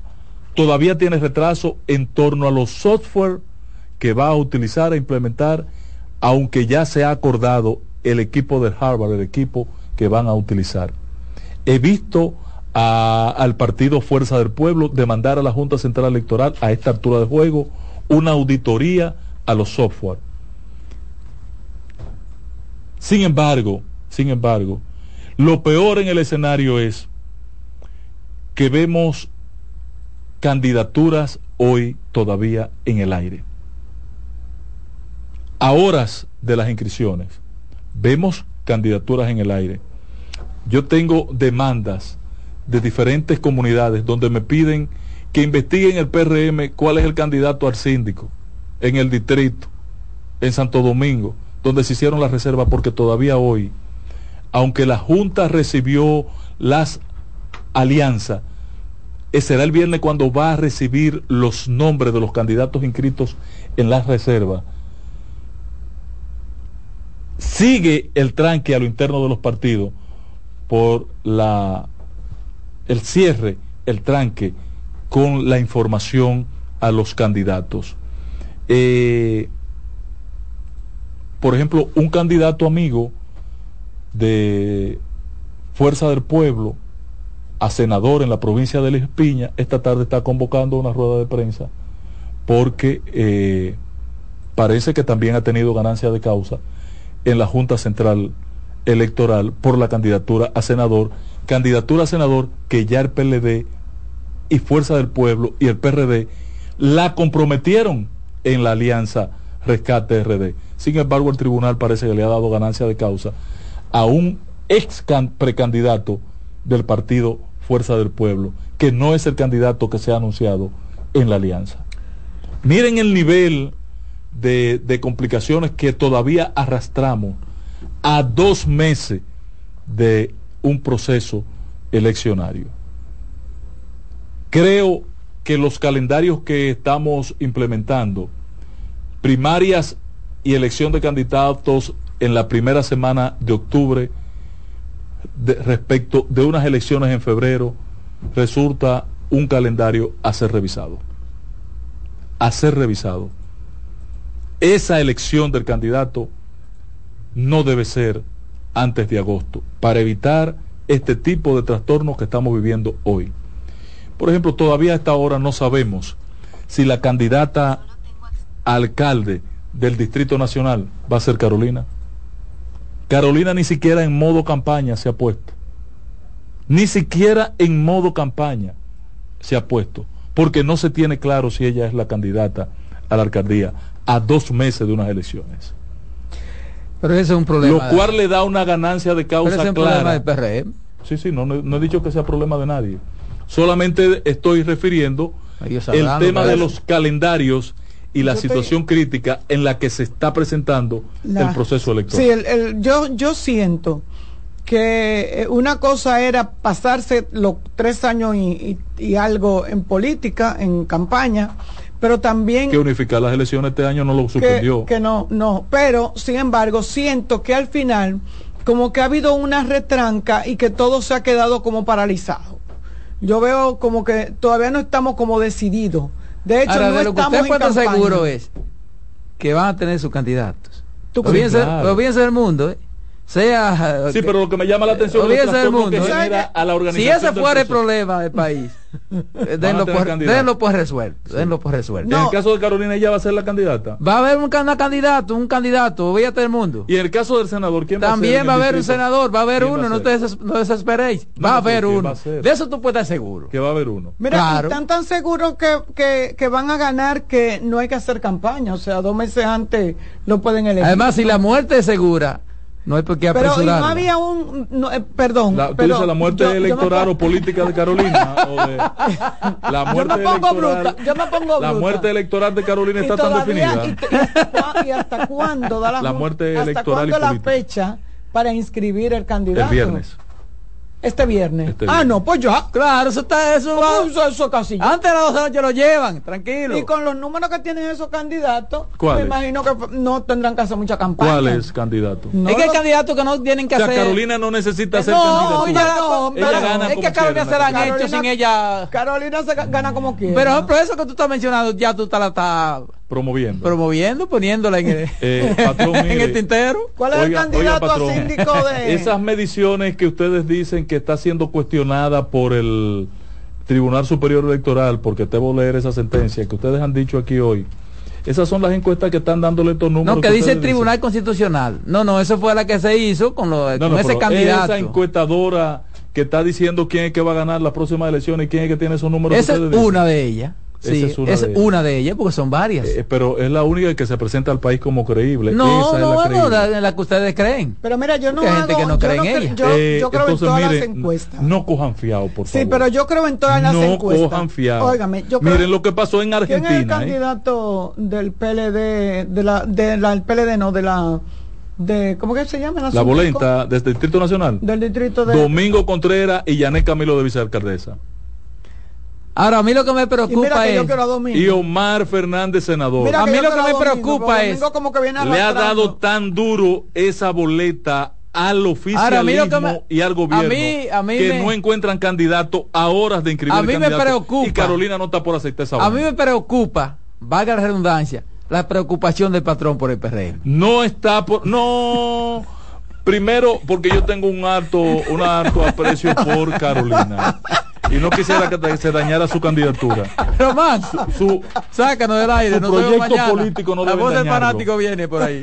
todavía tiene retraso en torno a los software que va a utilizar e implementar, aunque ya se ha acordado el equipo de Harvard, el equipo que van a utilizar. He visto al partido Fuerza del Pueblo demandar a la Junta Central Electoral a esta altura de juego una auditoría a los software. Sin embargo, sin embargo, lo peor en el escenario es que vemos candidaturas hoy todavía en el aire. A horas de las inscripciones, vemos candidaturas en el aire. Yo tengo demandas de diferentes comunidades donde me piden que investiguen el PRM cuál es el candidato al síndico en el distrito, en Santo Domingo, donde se hicieron las reservas, porque todavía hoy, aunque la Junta recibió las alianza, eh, será el viernes cuando va a recibir los nombres de los candidatos inscritos en la reserva. Sigue el tranque a lo interno de los partidos por la el cierre, el tranque con la información a los candidatos. Eh, por ejemplo, un candidato amigo de Fuerza del Pueblo a senador en la provincia de La Espiña, esta tarde está convocando una rueda de prensa porque eh, parece que también ha tenido ganancia de causa en la Junta Central Electoral por la candidatura a senador, candidatura a senador que ya el PLD y Fuerza del Pueblo y el PRD la comprometieron en la alianza Rescate RD. Sin embargo, el tribunal parece que le ha dado ganancia de causa a un ex precandidato del partido Fuerza del Pueblo, que no es el candidato que se ha anunciado en la alianza. Miren el nivel de, complicaciones que todavía arrastramos a dos meses de un proceso eleccionario. Creo que los calendarios que estamos implementando, primarias y elección de candidatos en la primera semana de octubre, respecto de unas elecciones en febrero, resulta un calendario a ser revisado. A ser revisado. Esa elección del candidato no debe ser antes de agosto, para evitar este tipo de trastornos que estamos viviendo hoy. Por ejemplo, todavía a esta hora no sabemos si la candidata alcalde del Distrito Nacional va a ser Carolina. Carolina ni siquiera en modo campaña se ha puesto. Ni siquiera en modo campaña se ha puesto. Porque no se tiene claro si ella es la candidata a la alcaldía a dos meses de unas elecciones. Pero ese es un problema. Lo cual le da una ganancia de causa Pero ese es un clara. problema del PRM. Sí, sí, no, no, no he dicho que sea problema de nadie. Solamente estoy refiriendo el tema de los calendarios y la Yo situación crítica en la que se está presentando La- el proceso electoral. Sí, el- el- yo, yo siento que eh, una cosa era pasarse los tres años y, y- y algo en política, en campaña, pero también que unificar las elecciones este año no lo que, suspendió. que no, no, pero sin embargo siento que al final como que ha habido una retranca y que todo se ha quedado como paralizado. Yo veo como que todavía no estamos como decididos. De hecho, Ahora, no de lo que estamos usted en puede seguro es que van a tener sus candidatos. Claro. olvídense del mundo, ¿eh? Sea... Sí, pero lo que me llama la atención es el que mundo. genera a la organización Si ese fuera el problema del país, *laughs* eh, denlo por, denlo por resuelto. Denlo por resuelto. En el caso de Carolina, ella va a ser la candidata. Va a haber un can- candidato, un candidato, olvídate del mundo. Y en el caso del senador, ¿quién va a? También va a haber un senador, va a haber ¿Quién uno, a no, te des- no desesperéis. No, va a haber ¿quién uno. a? De eso tú puedes estar seguro. Que va a haber uno. Mira, Claro. están tan seguros que, que, que van a ganar que no hay que hacer campaña. O sea, dos meses antes lo pueden elegir. Además, si la muerte es segura, no hay por qué pero y no había un. no, eh, perdón. La, tú pero dices la muerte yo- yo me electoral pongo- o política de Carolina. o de, *laughs* la Yo muerte me pongo electoral, bruta. Yo me pongo La bruta. muerte electoral de Carolina Y está tan todavía- definida. y y hasta ¿Y hasta cuándo da la, La muerte hasta electoral y cuándo la política. fecha para inscribir el candidato? El viernes. Este viernes. Este ah, viernes. no, pues ya. Claro, eso está eso. va- Eso, eso casi. Antes de las 12 de la noche lo llevan, tranquilo. Y con los números que tienen esos candidatos, ¿Cuáles? me imagino que no tendrán que hacer mucha campaña. ¿Cuál es candidato? No, es que hay no- candidatos que no tienen que O sea, hacer. Carolina no necesita hacer no, candidatura. ella, No, ella pero- gana. Es como que Carolina quiera, se la han Carolina- hecho sin ella. Carolina se ga- gana como quiera. Pero, pero eso que tú estás mencionando, ya tú te la estás Promoviendo. promoviendo, poniéndola en el, Eh, patrón, *laughs* en mire, el tintero. ¿Cuál es el candidato oiga, patrón, a síndico de.? *laughs* Esas mediciones que ustedes dicen que está siendo cuestionada por el Tribunal Superior Electoral, porque te voy a leer esa sentencia que ustedes han dicho aquí hoy. Esas son las encuestas que están dándole estos números. No, que dice el Tribunal Constitucional. No, no, eso fue la que se hizo con, lo, No, con no, ese candidato. Esa encuestadora que está diciendo quién es que va a ganar las próximas elecciones y quién es que tiene esos números. Esa es una de ellas. Sí, es una es de ellas. una de ellas, porque son varias. Eh, pero es la única que se presenta al país como creíble. no, Esa es no, la no, creíble. la, la que ustedes creen. Pero mira, yo no hago, gente que no yo cree en ella. Yo, Eh, yo creo en entonces, todas mire, las encuestas. No cojan fiado, por favor. Sí, pero yo creo en todas las no encuestas. cojan fiado. Óigame, yo creo Miren lo que pasó en ¿Quién es el Argentina. ¿eh? candidato del PLD, de la, de la, el PLD no, de la, de, ¿cómo que se llama? La asunto? bolenta desde el Distrito Nacional. Del distrito de... Domingo Contreras y Yané Camilo de vicealcaldesa. Ahora, a mí lo que me preocupa es. Y Omar Fernández, senador. A mí lo que me Domingo, preocupa es- como que viene Le ha dado tan duro esa boleta al oficialismo y al gobierno que no encuentran candidato a horas de inscribir a mí me preocupa. Y Carolina no está por aceptar esa a mí me preocupa valga la redundancia la preocupación del patrón por el PRM no está por no. Primero porque yo tengo un alto un alto aprecio por Carolina y no quisiera que se dañara su candidatura. Román, su, su sácanos del aire, su proyecto político no La voz del fanático viene por ahí.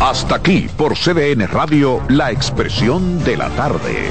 Hasta aquí por CDN Radio, la expresión de la tarde.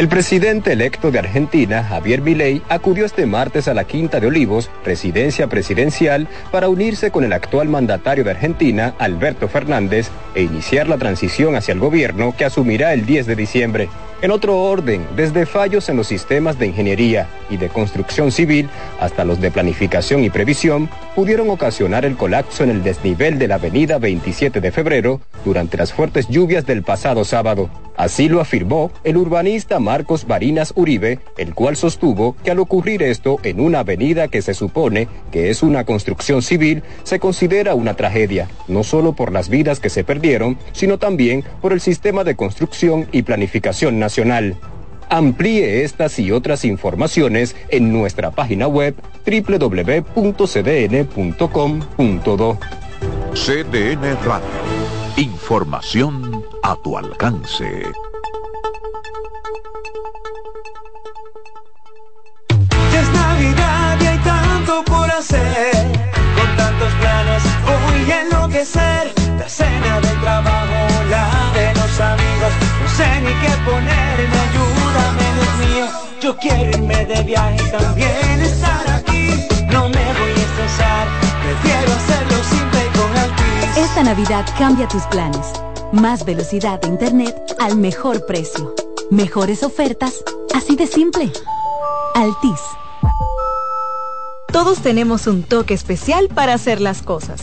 El presidente electo de Argentina, Javier Milei, acudió este martes a la Quinta de Olivos, residencia presidencial, para unirse con el actual mandatario de Argentina, Alberto Fernández, e iniciar la transición hacia el gobierno que asumirá el 10 de diciembre. En otro orden, desde fallos en los sistemas de ingeniería y de construcción civil hasta los de planificación y previsión, pudieron ocasionar el colapso en el desnivel de la avenida 27 de febrero durante las fuertes lluvias del pasado sábado. Así lo afirmó el urbanista Marcos Barinas Uribe, el cual sostuvo que al ocurrir esto en una avenida que se supone que es una construcción civil, se considera una tragedia, no solo por las vidas que se perdieron, sino también por el sistema de construcción y planificación nacional Amplíe estas y otras informaciones en nuestra página web www.cdn.com.do. CDN Radio. Información a tu alcance. es Navidad y hay tanto por hacer. Con tantos planes voy a enloquecer. La cena del trabajo, la de los amigos sé ni qué ponerme, ayúdame Dios mío. Yo quiero irme de viaje y también estar aquí. No me voy a estresar, prefiero hacerlo simple con Altis. Esta Navidad cambia tus planes. Más velocidad de internet al mejor precio. Mejores ofertas, así de simple. Altis. Todos tenemos un toque especial para hacer las cosas.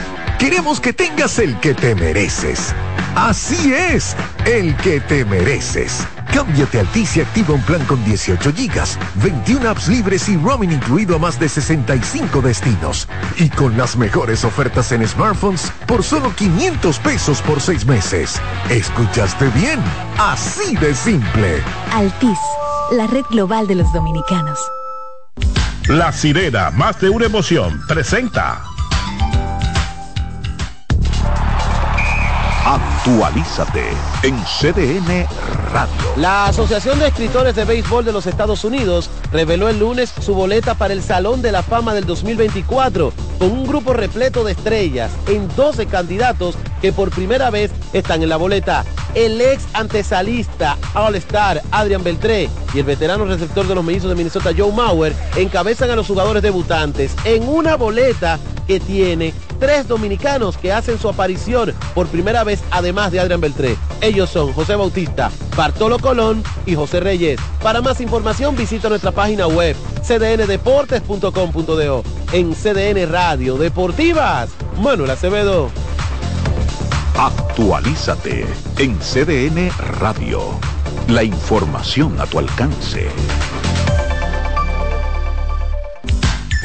Queremos que tengas el que te mereces. Así es, el que te mereces. Cámbiate a Altis y activa un plan con 18 gigas, 21 apps libres y roaming incluido a más de 65 destinos. Y con las mejores ofertas en smartphones por solo 500 pesos por 6 meses. ¿Escuchaste bien? Así de simple. Altis, la red global de los dominicanos. La sirena, más de una emoción, presenta. Actualízate en CDN Radio. La Asociación de Escritores de Béisbol de los Estados Unidos reveló el lunes su boleta para el Salón de la Fama del 2024, con un grupo repleto de estrellas en 12 candidatos que por primera vez están en la boleta. El ex antesalista All-Star Adrian Beltré y el veterano receptor de los mellizos de Minnesota Joe Mauer encabezan a los jugadores debutantes en una boleta que tiene tres dominicanos que hacen su aparición por primera vez además de Adrian Beltré. Ellos son José Bautista, Bartolo Colón y José Reyes. Para más información visita nuestra página web cdndeportes.com.do. En CDN Radio Deportivas, Manuel Acevedo. Actualízate en CDN Radio. La información a tu alcance.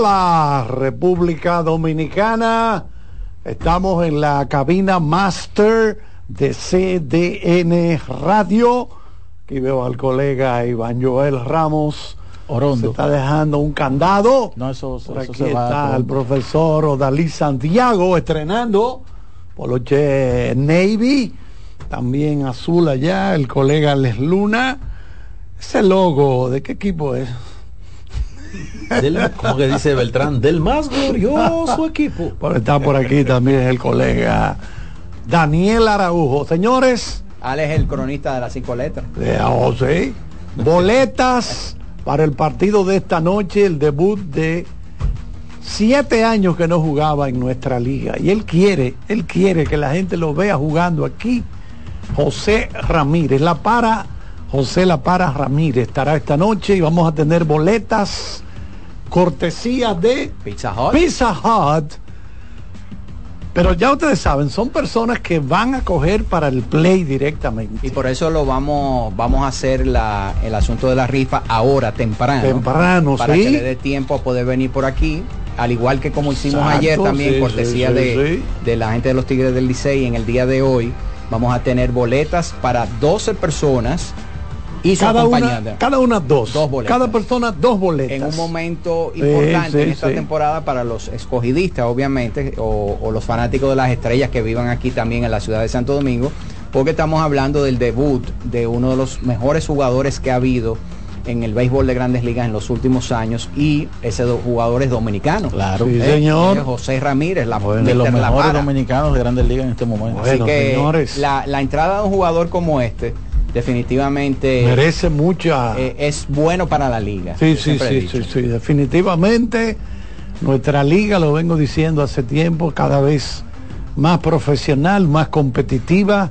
Hola, República Dominicana. Estamos en la cabina Master de CDN Radio. Aquí veo al colega Iván Joel Ramos. Orondo. Se está dejando un candado. No, eso, Por eso aquí se va está el profesor Odalí Santiago estrenando Poloche Navy. También azul allá, el colega Les Luna. Ese logo, ¿de qué equipo es? Del, como que dice Beltrán, del más glorioso equipo. Está por aquí también el colega Daniel Araujo. Señores, Alex es el cronista de las cinco letras. de José, boletas para el partido de esta noche, el debut de siete años que no jugaba en nuestra liga. Y él quiere, él quiere que la gente lo vea jugando aquí. José Ramírez, la para, José La Para Ramírez estará esta noche y vamos a tener boletas cortesía de Pizza Hut. Pizza Hut. Pero ya ustedes saben, son personas que van a coger para el play directamente. Y por eso lo vamos, vamos a hacer la, el asunto de la rifa ahora, temprano. Temprano, para sí. que le dé tiempo a poder venir por aquí. Al igual que como hicimos Exacto, ayer también, sí, cortesía sí, sí, de, de la gente de los Tigres del Licey en el día de hoy, vamos a tener boletas para 12 personas y su cada una, cada una dos. Dos boletas. Cada persona dos boletas. en un momento importante sí, en esta sí. temporada para los escogidistas, obviamente, o, o los fanáticos de las estrellas que vivan aquí también en la ciudad de Santo Domingo, porque estamos hablando del debut de uno de los mejores jugadores que ha habido en el béisbol de grandes ligas en los últimos años y ese do- jugador es dominicano. Claro. Sí, señor. José Ramírez, la de los mejores dominicanos de grandes ligas en este momento. Así que La, la entrada de un jugador como este definitivamente Merece mucha. eh, es bueno para la liga. Sí, sí, sí, sí, sí, definitivamente Nuestra liga, lo vengo diciendo hace tiempo, cada vez más profesional, más competitiva.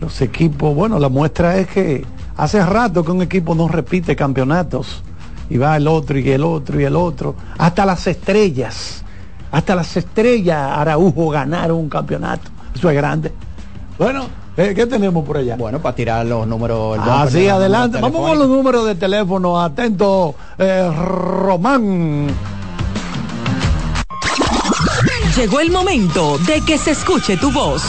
Los equipos, bueno, la muestra es que hace rato que un equipo no repite campeonatos. Y va el otro y el otro y el otro. Hasta las estrellas. Hasta las estrellas Araujo ganaron un campeonato. Eso es grande. Bueno, eh, ¿qué tenemos por allá? Bueno, para tirar los números. Así, los adelante. números Vamos con los números de teléfono. Atento, eh, Román. Llegó el momento de que se escuche tu voz.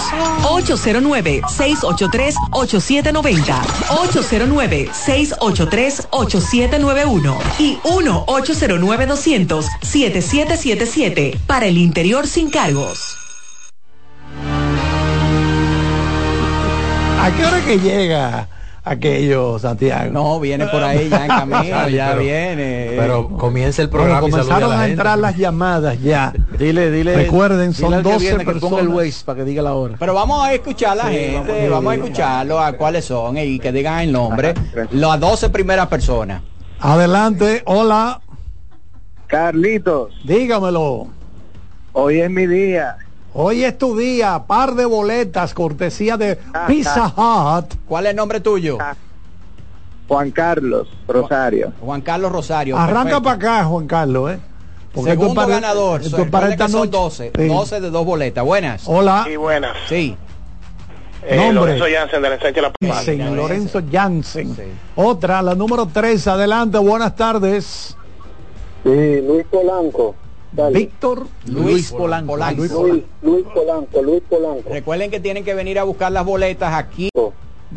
809-683-8790. 809-683-8791. Y 1-809-200-7777. Para el interior sin cargos. ¿A qué hora que llega aquello, Santiago? No, viene por ahí ya en *laughs* camino, ya Pero- viene. Pero comienza el Bueno, programa y saluda comenzaron a a, la gente. entrar las llamadas ya. Dile, dile. Recuerden, dile son que 12 viene que ponga el personas. Waze para que diga la hora. Pero vamos a escuchar a la Sí, gente, vamos vamos, a a escucharlo, a cuáles son y que digan el nombre. Las 12 primeras personas. Adelante, hola. Carlitos. Dígamelo. Hoy es mi día. Hoy es tu día, par de boletas, cortesía de Pizza Hut. ¿Cuál es el nombre tuyo? Juan Carlos Rosario. Juan Carlos Rosario. Arranca para acá, Juan Carlos, ¿eh? Porque Segundo para- ganador. esto para esta son noche. 12. Sí. 12 de dos boletas. Buenas. Hola. Y buenas. Sí. Eh, Nombre. Lorenzo Jansen de la Ensanche La Palma. Jansen, Lorenzo Jansen. Otra, la número 3, adelante, buenas tardes. Sí, Luis Polanco. Víctor Luis Polanco. Luis, Luis Polanco, Luis Polanco. Recuerden que tienen que venir a buscar las boletas aquí